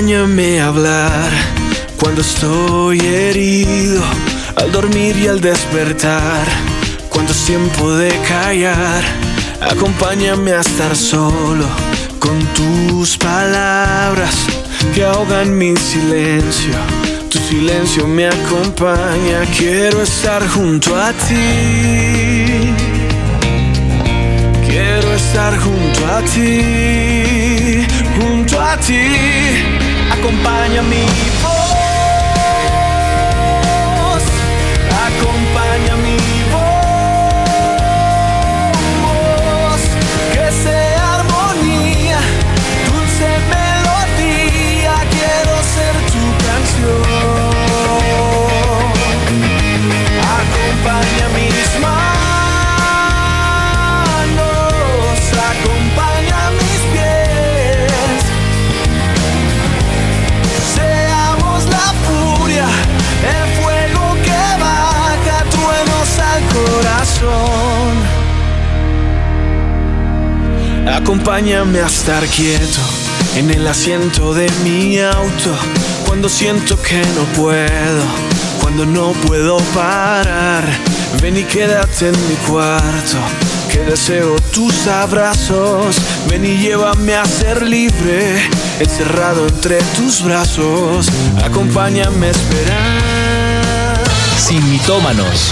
Acompáñame a hablar cuando estoy herido, al dormir y al despertar, cuando es tiempo de callar. Acompáñame a estar solo con tus palabras que ahogan mi silencio. Tu silencio me acompaña, quiero estar junto a ti. Quiero estar junto a ti, junto a ti. Acompaña mi voz, acompaña mi voz. Acompáñame a estar quieto en el asiento de mi auto cuando siento que no puedo, cuando no puedo parar. Ven y quédate en mi cuarto, que deseo tus abrazos. Ven y llévame a ser libre, encerrado entre tus brazos. Acompáñame a esperar. Sin mitómanos.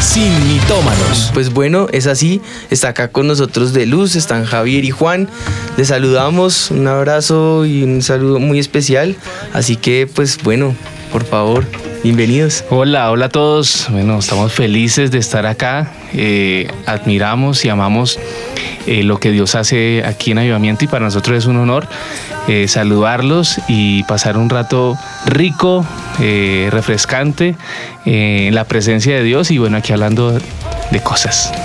Sin mitómanos. Pues bueno, es así. Está acá con nosotros de luz, están Javier y Juan. Les saludamos, un abrazo y un saludo muy especial. Así que, pues bueno, por favor, bienvenidos. Hola, hola a todos. Bueno, estamos felices de estar acá. Eh, admiramos y amamos eh, lo que Dios hace aquí en Avivamiento y para nosotros es un honor eh, saludarlos y pasar un rato rico, eh, refrescante eh, en la presencia de Dios y bueno, aquí hablando de cosas.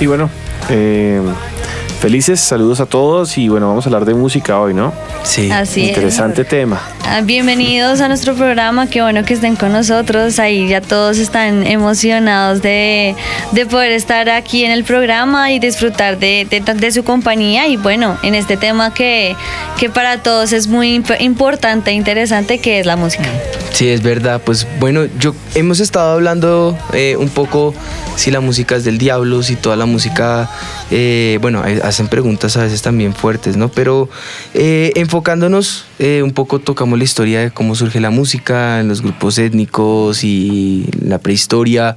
Y bueno, eh, felices, saludos a todos y bueno, vamos a hablar de música hoy, ¿no? Sí. Así es. Interesante tema. Ah, Bienvenidos a nuestro programa, qué bueno que estén con nosotros, ahí ya todos están emocionados de, de poder estar aquí en el programa y disfrutar de, de- su compañía y bueno, en este tema que, que para todos es muy imp- importante e interesante que es la música. Sí, es verdad. Pues bueno, yo hemos estado hablando eh, un poco si la música es del diablo, si toda la música, eh, bueno, hacen preguntas a veces también fuertes, ¿no? Pero eh, enfocándonos eh, un poco, tocamos la historia de cómo surge la música los grupos étnicos y la prehistoria.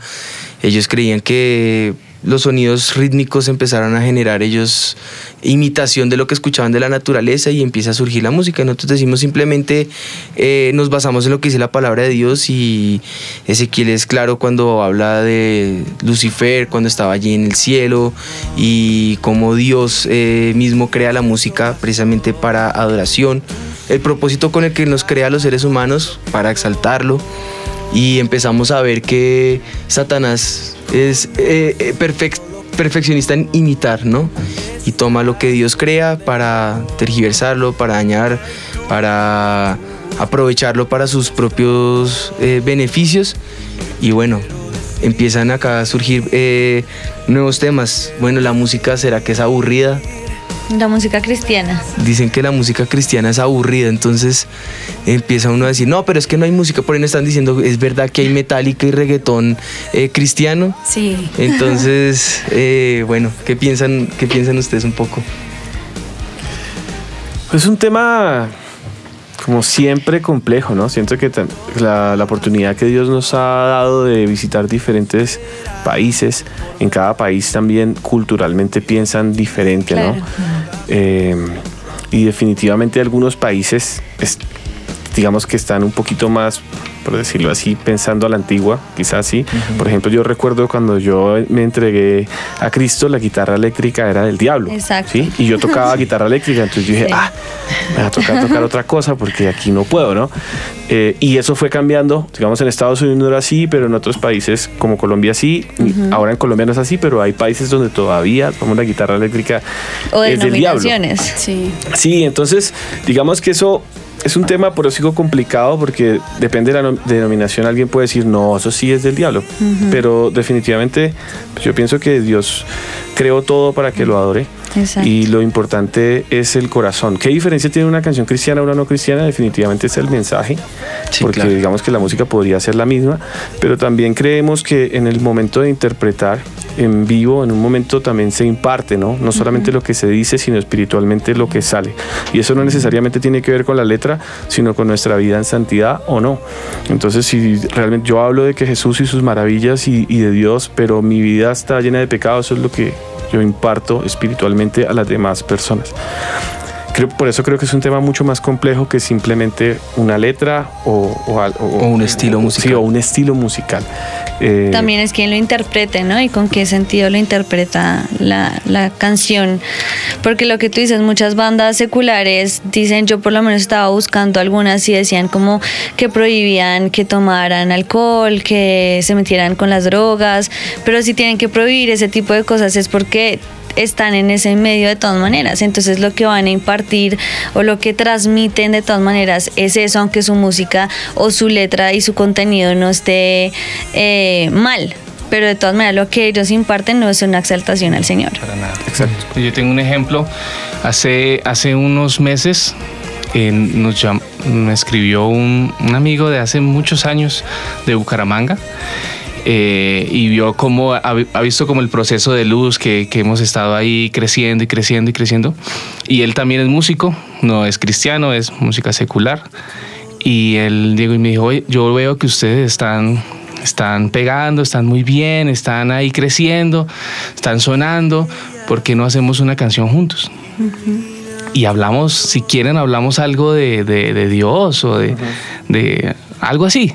Ellos creían que los sonidos rítmicos empezaron a generar ellos imitación de lo que escuchaban de la naturaleza y empieza a surgir la música. Nosotros decimos simplemente, eh, nos basamos en lo que dice la palabra de Dios y Ezequiel es claro cuando habla de Lucifer, cuando estaba allí en el cielo y cómo Dios eh, mismo crea la música precisamente para adoración. El propósito con el que nos crea los seres humanos para exaltarlo y empezamos a ver que Satanás es eh, eh, perfec- perfeccionista en imitar, ¿no? Y toma lo que Dios crea para tergiversarlo, para dañar, para aprovecharlo para sus propios eh, beneficios. Y bueno, empiezan acá a surgir nuevos temas. Bueno, la música será que es aburrida, La música cristiana. dicen que la música cristiana es aburrida, entonces empieza uno a decir, no, pero es que no hay música, por ahí no están diciendo, es verdad que hay metálica y reggaetón eh, cristiano. Sí. Entonces, eh, bueno, ¿qué piensan, ¿qué piensan ustedes un poco? Es un tema como siempre complejo, ¿no? Siento que la, la oportunidad que Dios nos ha dado de visitar diferentes países, en cada país también culturalmente piensan diferente, ¿no? Eh, y definitivamente algunos países, es- digamos que están un poquito más, por decirlo así, pensando a la antigua, quizás sí. Por ejemplo, yo recuerdo cuando yo me entregué a Cristo, la guitarra eléctrica era del diablo. Exacto. ¿sí? Y yo tocaba guitarra eléctrica, entonces yo dije, Sí. ah, me va a tocar tocar otra cosa porque aquí no puedo, ¿no? Eh, y eso fue cambiando, digamos en Estados Unidos no era así, pero en otros países como Colombia sí, ahora en Colombia no es así, pero hay países donde todavía como la guitarra eléctrica O es del diablo. denominaciones. Sí. Sí, entonces digamos que eso es un tema por eso digo complicado porque depende de la no- denominación, alguien puede decir, no, eso sí es del diablo, pero definitivamente pues, yo pienso que Dios creó todo para que lo adore. Exacto. Y lo importante es el corazón. ¿Qué diferencia tiene una canción cristiana a una no cristiana? Definitivamente es el mensaje, porque claro. digamos que la música podría ser la misma, pero también creemos que en el momento de interpretar en vivo, en un momento también se imparte, ¿no? No solamente lo que se dice, sino espiritualmente lo que sale. Y eso no necesariamente tiene que ver con la letra, sino con nuestra vida en santidad o no. Entonces, si realmente yo hablo de que Jesús y sus maravillas y, y de Dios, pero mi vida está llena de pecado, eso es lo que yo imparto espiritualmente a las demás personas. Creo, por eso creo que es un tema mucho más complejo que simplemente una letra o, o o- un estilo musical. Sí, o un estilo musical. Eh, También es quien lo interprete, ¿no? Y con qué sentido lo interpreta la, la canción. Porque lo que tú dices, muchas bandas seculares dicen, yo por lo menos estaba buscando algunas y decían como que prohibían que tomaran alcohol, que se metieran con las drogas, pero si tienen que prohibir ese tipo de cosas es porque están en ese medio de todas maneras. Entonces lo que van a impartir o lo que transmiten de todas maneras es eso, aunque su música o su letra y su contenido no esté eh, mal. Pero de todas maneras lo que ellos imparten no es una exaltación al Señor. Para nada. Exacto. Yo tengo un ejemplo. Hace, hace unos meses eh, nos llam- me escribió un, un amigo de hace muchos años de Bucaramanga. Eh, y vio cómo ha, ha visto como el proceso de luz que, que hemos estado ahí creciendo y creciendo y creciendo y él también es músico no es cristiano es música secular y él llegó y me dijo "Oye, yo veo que ustedes están están pegando están muy bien están ahí creciendo están sonando ¿por qué no hacemos una canción juntos? y hablamos, si quieren, hablamos algo de, de- de Dios o de, de algo así.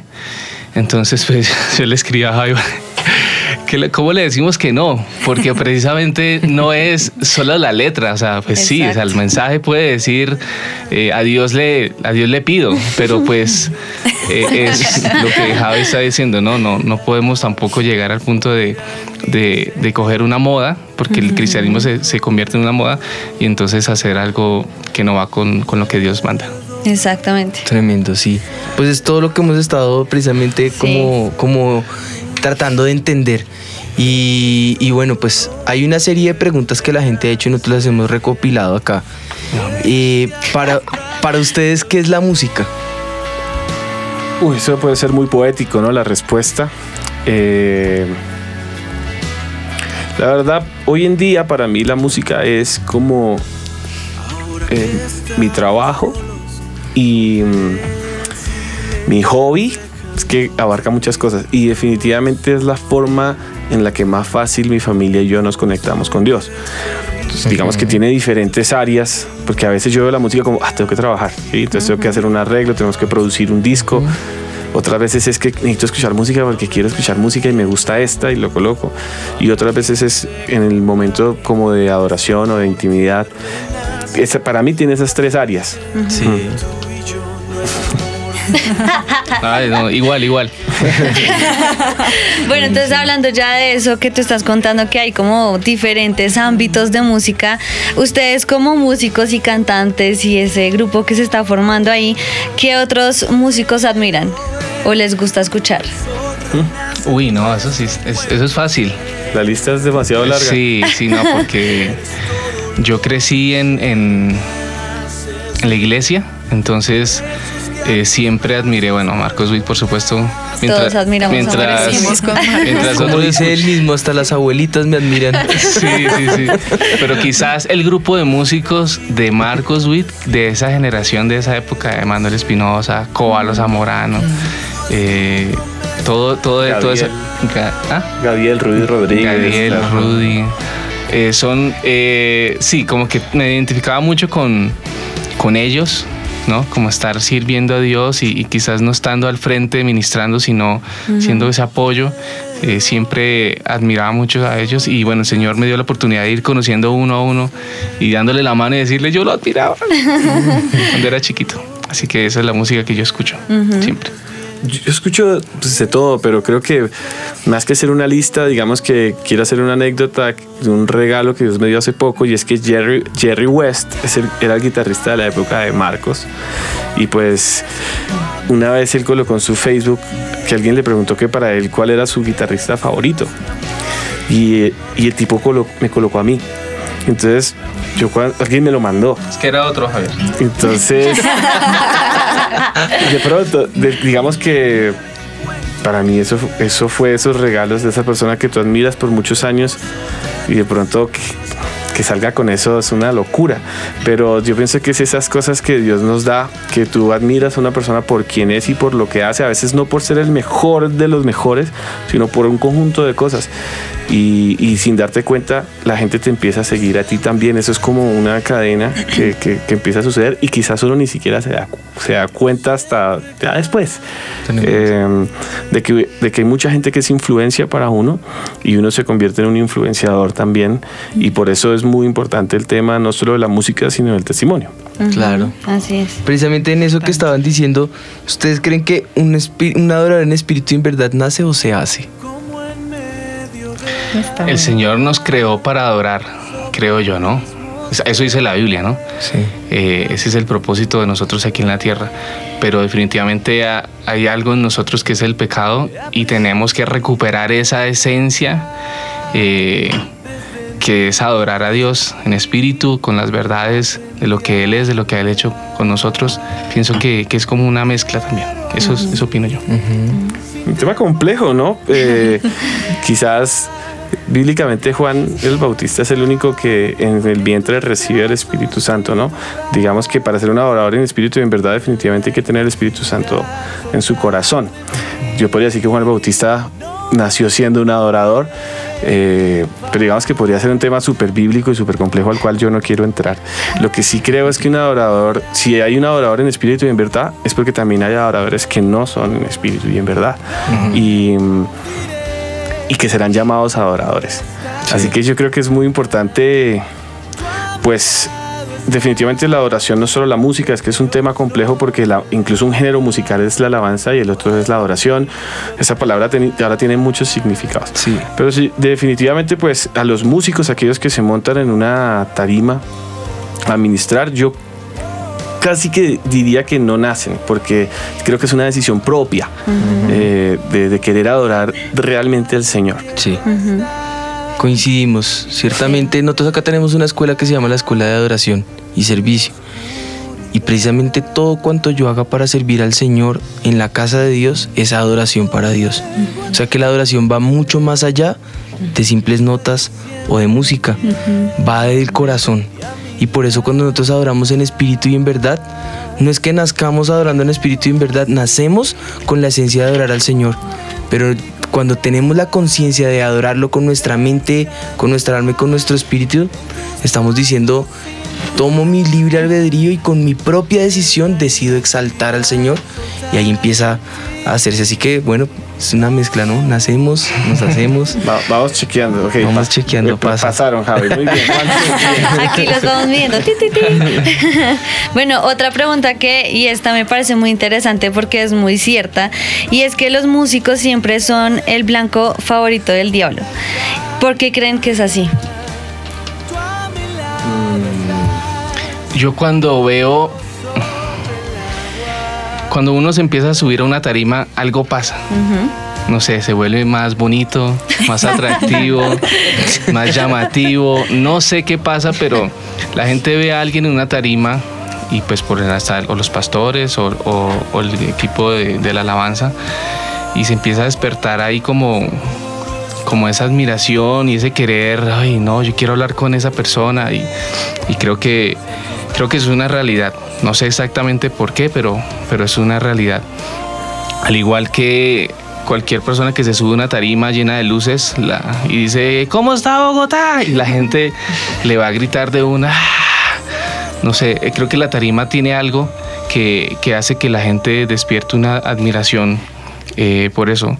Entonces, pues yo le escribí a Jaime. que ¿Cómo le decimos que no? Porque precisamente no es solo la letra, o sea, pues sí, o sea, el mensaje puede decir eh, a, Dios le, a Dios le pido, pero pues eh, es lo que Javi está diciendo, no, no, no podemos tampoco llegar al punto de, de- de coger una moda, porque el cristianismo se, se convierte en una moda, y entonces hacer algo que no va con, con lo que Dios manda. Exactamente. Tremendo, sí. Pues es todo lo que hemos estado precisamente como, como tratando de entender. Y, y bueno, pues hay una serie de preguntas que la gente ha hecho y nosotros las hemos recopilado acá. Eh, para, para ustedes, ¿qué es la música? Uy, eso puede ser muy poético, ¿no? La respuesta. Eh, la verdad, hoy en día para mí la música es como eh, mi trabajo y mm, mi hobby. Es que abarca muchas cosas y definitivamente es la forma en la que más fácil mi familia y yo nos conectamos con Dios. Entonces, digamos que tiene diferentes áreas, porque a veces yo veo la música como, ah, tengo que trabajar, ¿sí? entonces tengo que hacer un arreglo, tenemos que producir un disco. Otras veces es que necesito escuchar música porque quiero escuchar música y me gusta esta y lo coloco. Y otras veces es en el momento como de adoración o de intimidad. Para mí tiene esas tres áreas. Sí. Ay, no, igual, igual. Bueno, entonces hablando ya de eso que tú estás contando que hay como diferentes ámbitos de música, ustedes como músicos y cantantes y ese grupo que se está formando ahí, ¿qué otros músicos admiran o les gusta escuchar? Uy, no, eso sí, es- eso es fácil. La lista es demasiado larga. Sí, sí, no, porque yo crecí en, en, en la iglesia, entonces eh, siempre admiré, bueno, a Marcos Witt, por supuesto. Todos admiramos a mientras, Marcos. mientras Como otros dice él mismo, hasta las abuelitas me admiran. Sí, sí, sí. Pero quizás el grupo de músicos de Marcos Witt, de esa generación, de esa época, de Manuel Espinosa, Cobalo Zamorano, eh, todo, todo, de todo eso. Ga- ¿Ah? Gabriel Rudy Rodríguez. Gabriel. Rudy. Eh, son, eh, sí, como que me identificaba mucho con, con ellos, ¿no? Como estar sirviendo a Dios y, y quizás no estando al frente ministrando, sino Ujú. siendo ese apoyo. Eh, siempre admiraba mucho a ellos y bueno, el Señor me dio la oportunidad de ir conociendo uno a uno y dándole la mano y decirle yo lo admiraba cuando era chiquito. Así que esa es la música que yo escucho siempre. Yo escucho pues, de todo, pero creo que más que hacer una lista, digamos que quiero hacer una anécdota de un regalo que Dios me dio hace poco y es que Jerry, Jerry West es el- era el guitarrista de la época de Marcos y pues una vez él colocó en su Facebook que alguien le preguntó que para él cuál era su guitarrista favorito y, y el tipo colo- me colocó a mí. Entonces, yo cuando, alguien me lo mandó. Es que era otro, Javier. Entonces, de pronto, digamos que para mí eso, eso fue esos regalos de esa persona que tú admiras por muchos años y de pronto que, que salga con eso es una locura. Pero yo pienso que es esas cosas que Dios nos da, que tú admiras a una persona por quien es y por lo que hace, a veces no por ser el mejor de los mejores, sino por un conjunto de cosas. Y, y sin darte cuenta, la gente te empieza a seguir a ti también. Eso es como una cadena que, que- que empieza a suceder y quizás uno ni siquiera se da, se da cuenta hasta ya después. Eh, de, que, de que hay mucha gente que es influencia para uno y uno se convierte en un influenciador también. Y por eso es muy importante el tema no solo de la música, sino del testimonio. Claro. Así es. Precisamente en eso que estaban diciendo, ¿ustedes creen que un, un adorador en espíritu en verdad nace o se hace? El Señor nos creó para adorar, creo yo, ¿no? Eso dice la Biblia, ¿no? Sí. Eh, ese es el propósito de nosotros aquí en la tierra. Pero definitivamente ha- hay algo en nosotros que es el pecado y tenemos que recuperar esa esencia eh, que es adorar a Dios en espíritu, con las verdades de lo que Él es, de lo que Él ha hecho con nosotros. Pienso que, que es como una mezcla también. Eso, es- eso opino yo. Un tema complejo, ¿no? Eh, quizás bíblicamente Juan el Bautista es el único que en el vientre recibe el Espíritu Santo, ¿no? Digamos que para ser un adorador en espíritu y en verdad definitivamente hay que tener el Espíritu Santo en su corazón. Yo podría decir que Juan el Bautista nació siendo un adorador, eh, pero digamos que podría ser un tema súper bíblico y súper complejo al cual yo no quiero entrar. Lo que sí creo es que un adorador, si hay un adorador en espíritu y en verdad, es porque también hay adoradores que no son en espíritu y en verdad. Y que serán llamados adoradores. Así que yo creo que es muy importante, pues definitivamente la adoración no es solo la música, es que es un tema complejo porque la- incluso un género musical es la alabanza y el otro es la adoración. Esa palabra teni- ahora tiene muchos significados. Pero sí, definitivamente pues a los músicos, aquellos que se montan en una tarima a ministrar, yo casi que diría que no nacen, porque creo que es una decisión propia eh, de, de querer adorar realmente al Señor. Sí. Coincidimos. Ciertamente nosotros acá tenemos una escuela que se llama la Escuela de Adoración y Servicio. Y precisamente todo cuanto yo haga para servir al Señor en la casa de Dios es adoración para Dios. O sea que la adoración va mucho más allá de simples notas o de música, va del corazón. Y por eso cuando nosotros adoramos en espíritu y en verdad, no es que nazcamos adorando en espíritu y en verdad, nacemos con la esencia de adorar al Señor. Pero cuando tenemos la conciencia de adorarlo con nuestra mente, con nuestra alma y con nuestro espíritu, estamos diciendo, tomo mi libre albedrío y con mi propia decisión decido exaltar al Señor y ahí empieza a hacerse. Así que bueno, es una mezcla, ¿no? Nacemos, nos hacemos. Va- vamos chequeando, ok. Vamos chequeando, Eh, pasa. Pasaron, Javi, muy bien. Aquí los vamos viendo. Ti, ti, ti. Bueno, otra pregunta que, y esta me parece muy interesante porque es muy cierta, y es que los músicos siempre son el blanco favorito del diablo. ¿Por qué creen que es así? Yo cuando veo, cuando uno se empieza a subir a una tarima, algo pasa. No sé, se vuelve más bonito, más atractivo, más llamativo. No sé qué pasa, pero la gente ve a alguien en una tarima y pues por el hasta- o los pastores o, o- o el equipo de, de la alabanza y se empieza a despertar ahí como como esa admiración y ese querer, ay no, yo quiero hablar con esa persona y, y creo que creo que es una realidad. No sé exactamente por qué, pero, pero es una realidad. Al igual que cualquier persona que se sube una tarima llena de luces la- y dice, ¿cómo está Bogotá? Y la gente le va a gritar de una, "Ah". no sé, eh, creo que la tarima tiene algo que, que hace que la gente despierte una admiración eh, por eso.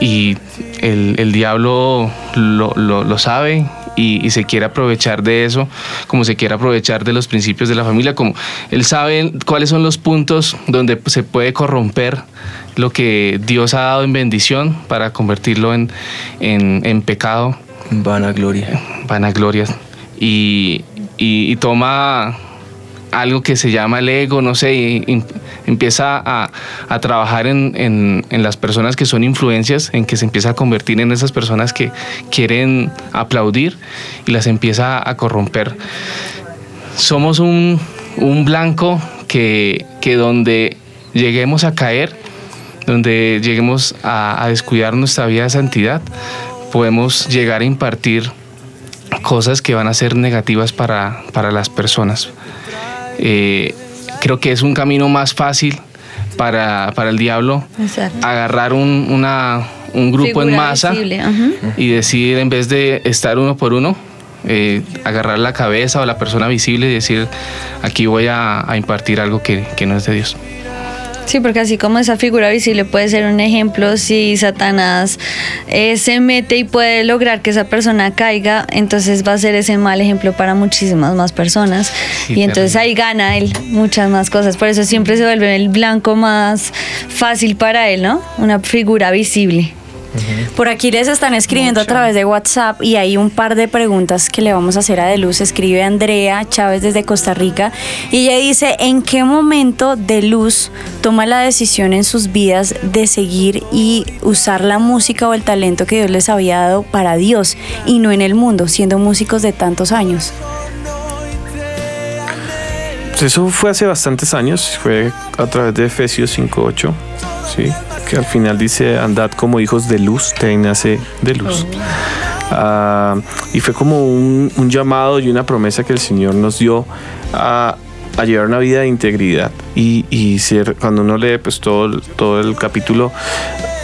Y el, el diablo lo, lo- lo sabe y, y se quiere aprovechar de eso, como se quiere aprovechar de los principios de la familia, como él sabe cuáles son los puntos donde se puede corromper lo que Dios ha dado en bendición para convertirlo en, en, en pecado. Vanagloria. Vanagloria. Y, y, y toma algo que se llama el ego, no sé, y, empieza a, trabajar en, en- las personas que son influencias, en que se empieza a convertir en esas personas que quieren aplaudir y las empieza a corromper. Somos un, un blanco que, que donde lleguemos a caer, donde lleguemos a, a descuidar nuestra vida de santidad, podemos llegar a impartir cosas que van a ser negativas para, para las personas. Eh, creo que es un camino más fácil para, para el diablo agarrar un, una- un grupo en masa visible, y decir, en vez de estar uno por uno, eh, agarrar la cabeza o la persona visible y decir, aquí voy a, a impartir algo que, que no es de Dios. Sí, porque así como esa figura visible puede ser un ejemplo, si Satanás eh, se mete y puede lograr que esa persona caiga, entonces va a ser ese mal ejemplo para muchísimas más personas. Sí, y entonces ahí gana él muchas más cosas. Por eso siempre se vuelve el blanco más fácil para él, ¿no? Una figura visible. Por aquí les están escribiendo a través de WhatsApp y hay un par de preguntas que le vamos a hacer a De Luz. Escribe Andrea Chávez desde Costa Rica y ella dice, ¿en qué momento De Luz toma la decisión en sus vidas de seguir y usar la música o el talento que Dios les había dado para Dios y no en el mundo, siendo músicos de tantos años? Pues eso fue hace bastantes años, fue a través de Efesios 5.8, ¿sí? que al final dice, andad como hijos de luz, te nace de luz. Ah, y fue como un, un llamado y una promesa que el Señor nos dio a, a llevar una vida de integridad. Y, y ser- cuando uno lee pues, todo, el- todo el capítulo,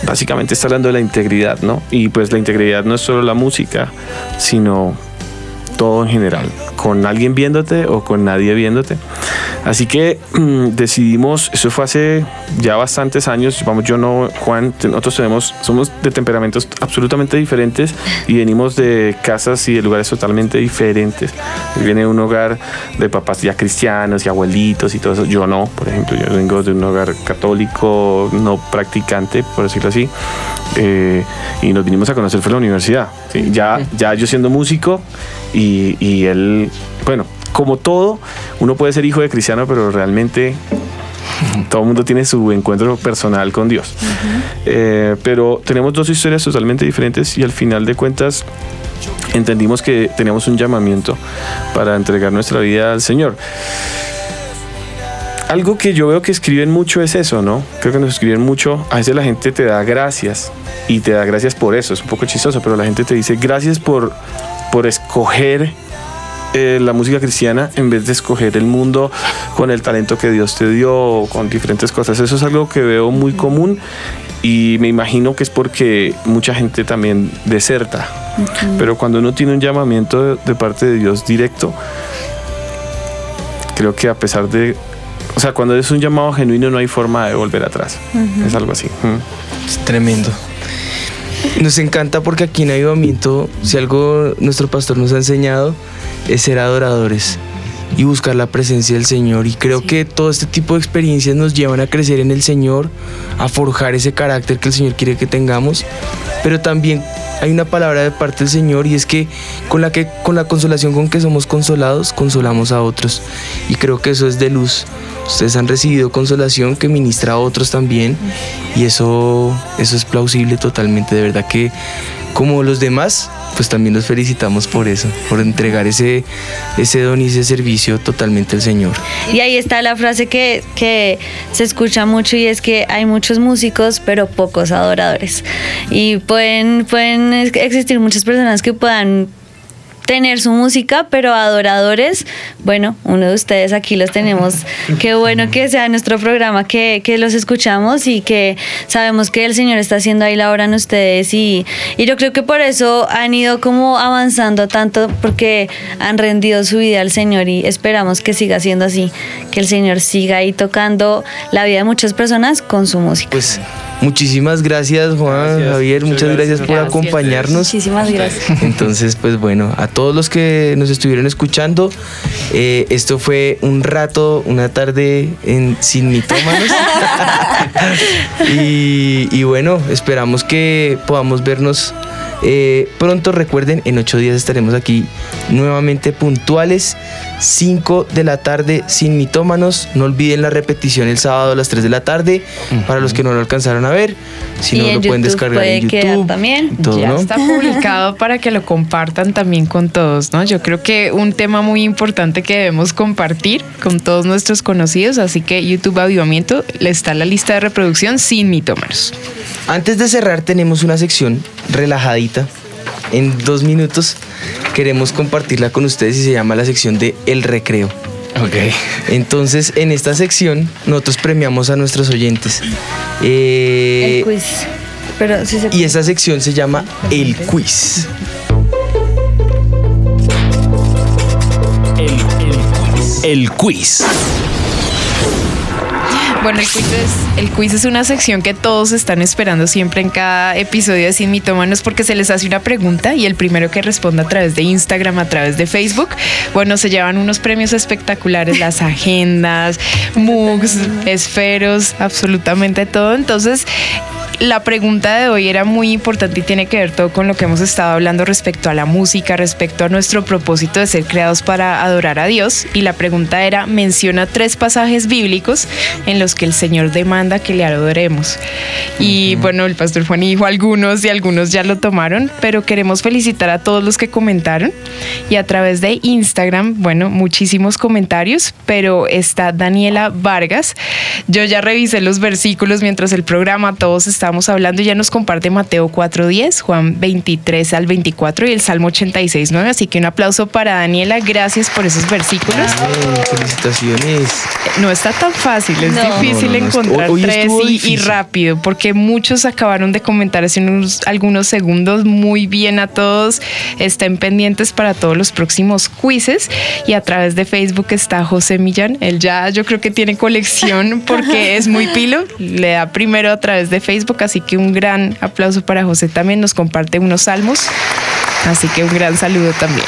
básicamente está hablando de la integridad, ¿no? Y pues la integridad no es solo la música, sino todo en general, con alguien viéndote o con nadie viéndote. Así que mm, decidimos, eso fue hace ya bastantes años, vamos, yo no, Juan, nosotros tenemos, somos de temperamentos absolutamente diferentes y venimos de casas y de lugares totalmente diferentes. Viene de un hogar de papás ya cristianos y abuelitos y todo eso. Yo no, por ejemplo, yo vengo de un hogar católico, no practicante, por decirlo así. Eh, y nos vinimos a conocer fue la universidad. ¿sí? Ya, ya yo siendo músico y, y él, bueno, como todo, uno puede ser hijo de cristiano, pero realmente todo el mundo tiene su encuentro personal con Dios. Eh, pero tenemos dos historias totalmente diferentes y al final de cuentas entendimos que teníamos un llamamiento para entregar nuestra vida al Señor. algo que yo veo que escriben mucho es eso, ¿no? Creo que nos escriben mucho. A veces la gente te da gracias y te da gracias por eso. Es un poco chistoso, pero la gente te dice gracias por, por escoger eh, la música cristiana en vez de escoger el mundo con el talento que Dios te dio, con diferentes cosas. Eso es algo que veo muy común y me imagino que es porque mucha gente también deserta. Pero cuando uno tiene un llamamiento de, de parte de Dios directo, creo que a pesar de... O sea, cuando es un llamado genuino no hay forma de volver atrás. Es algo así. Mm. Es tremendo. Nos encanta porque aquí en Avivamiento, si algo nuestro pastor nos ha enseñado, es ser adoradores y buscar la presencia del Señor. Y creo que todo este tipo de experiencias nos llevan a crecer en el Señor, a forjar ese carácter que el Señor quiere que tengamos. Pero también hay una palabra de parte del Señor y es que con la, que, con la consolación con que somos consolados, consolamos a otros. Y creo que eso es de luz. Ustedes han recibido consolación que ministra a otros también y eso, eso es plausible totalmente. De verdad que como los demás, pues también los felicitamos por eso, por entregar ese, ese don y ese servicio totalmente al Señor. Y ahí está la frase que, que se escucha mucho y es que hay muchos músicos pero pocos adoradores. Y pueden, pueden ex- existir muchas personas que puedan tener su música, pero adoradores, bueno, uno de ustedes aquí los tenemos. Qué bueno que sea nuestro programa, que, que los escuchamos y que sabemos que el Señor está haciendo ahí la obra en ustedes y, y yo creo que por eso han ido como avanzando tanto porque han rendido su vida al Señor y esperamos que siga siendo así, que el Señor siga ahí tocando la vida de muchas personas con su música. Pues muchísimas gracias Juan, Javier, muchas gracias, por Gracias. acompañarnos. Muchísimas gracias. Entonces, pues bueno, a todos los que nos estuvieron escuchando, eh, esto fue un rato, una tarde en Sin Mitómanos. y, y bueno, esperamos que podamos vernos eh, pronto. Recuerden, en ocho días estaremos aquí nuevamente puntuales. 5 de la tarde sin mitómanos. No olviden la repetición el sábado a las 3 de la tarde. Para los que no lo alcanzaron a ver, si y no lo pueden YouTube descargar puede en quedar YouTube. también. todo, ya ¿no? está publicado para que lo compartan también con todos, ¿no? Yo creo que un tema muy importante que debemos compartir con todos nuestros conocidos, así que YouTube Avivamiento le está la lista de reproducción sin mitómanos. Antes de cerrar tenemos una sección relajadita. En dos minutos queremos compartirla con ustedes y se llama la sección de El Recreo. Ok. Entonces, en esta sección nosotros premiamos a nuestros oyentes. Eh, El quiz. Pero sí se y esa sección se llama El Quiz. El quiz. Bueno, el quiz, es, el quiz es una sección que todos están esperando siempre en cada episodio de Sin Mitómanos porque se les hace una pregunta y el primero que responda a través de Instagram, a través de Facebook, bueno, se llevan unos premios espectaculares, las agendas, mugs, esferos, absolutamente todo. Entonces, la pregunta de hoy era muy importante y tiene que ver todo con lo que hemos estado hablando respecto a la música, respecto a nuestro propósito de ser creados para adorar a Dios. Y la pregunta era, menciona tres pasajes bíblicos en los que el Señor demanda que le adoremos. Y bueno, el pastor Juan dijo algunos y algunos ya lo tomaron, pero queremos felicitar a todos los que comentaron. Y a través de Instagram, bueno, muchísimos comentarios, pero está Daniela Vargas. Yo ya revisé los versículos mientras el programa, todos estábamos hablando, y ya nos comparte Mateo 4.10, Juan 23 al 24 y el Salmo 86.9. Así que un aplauso para Daniela, gracias por esos versículos. Felicitaciones. No está tan fácil, es No. difícil No, no, no, encontrar hoy tres y, y rápido, porque muchos acabaron de comentar hace unos, algunos segundos. Muy bien a todos, estén pendientes para todos los próximos quizzes. Y a través de Facebook está José Millán, él ya yo creo que tiene colección porque es muy pilo, le da primero a través de Facebook, así que un gran aplauso para José también, nos comparte unos salmos. Así que un gran saludo también.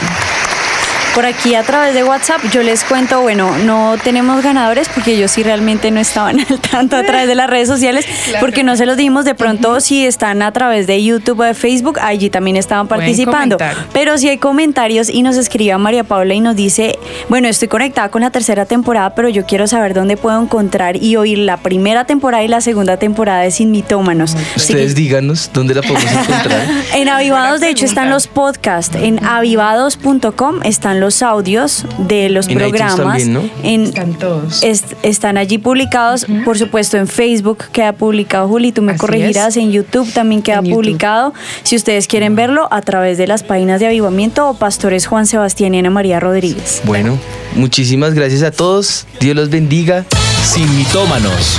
Por aquí a través de WhatsApp yo les cuento, bueno, no tenemos ganadores porque ellos sí realmente no estaban al tanto a través de las redes sociales porque no se los dimos. De pronto si están a través de YouTube o de Facebook, allí también estaban participando. Pero si hay comentarios y nos escribe María Paula y nos dice, bueno, estoy conectada con la tercera temporada, pero yo quiero saber dónde puedo encontrar y oír la primera temporada y la segunda temporada de Sin Mitómanos. Así que- Ustedes díganos dónde la podemos encontrar. en Avivados, de hecho, están los podcasts. En avivados.com están los los audios de los En programas. también, ¿no? En- Están todos. est- están allí publicados, por supuesto en Facebook queda publicado, Juli, tú me Así corregirás, es. en YouTube también queda En YouTube. publicado. Si ustedes quieren verlo a través de las páginas de Avivamiento o Pastores Juan Sebastián y Ana María Rodríguez. Bueno, muchísimas gracias a todos. Dios los bendiga. Sin mitómanos.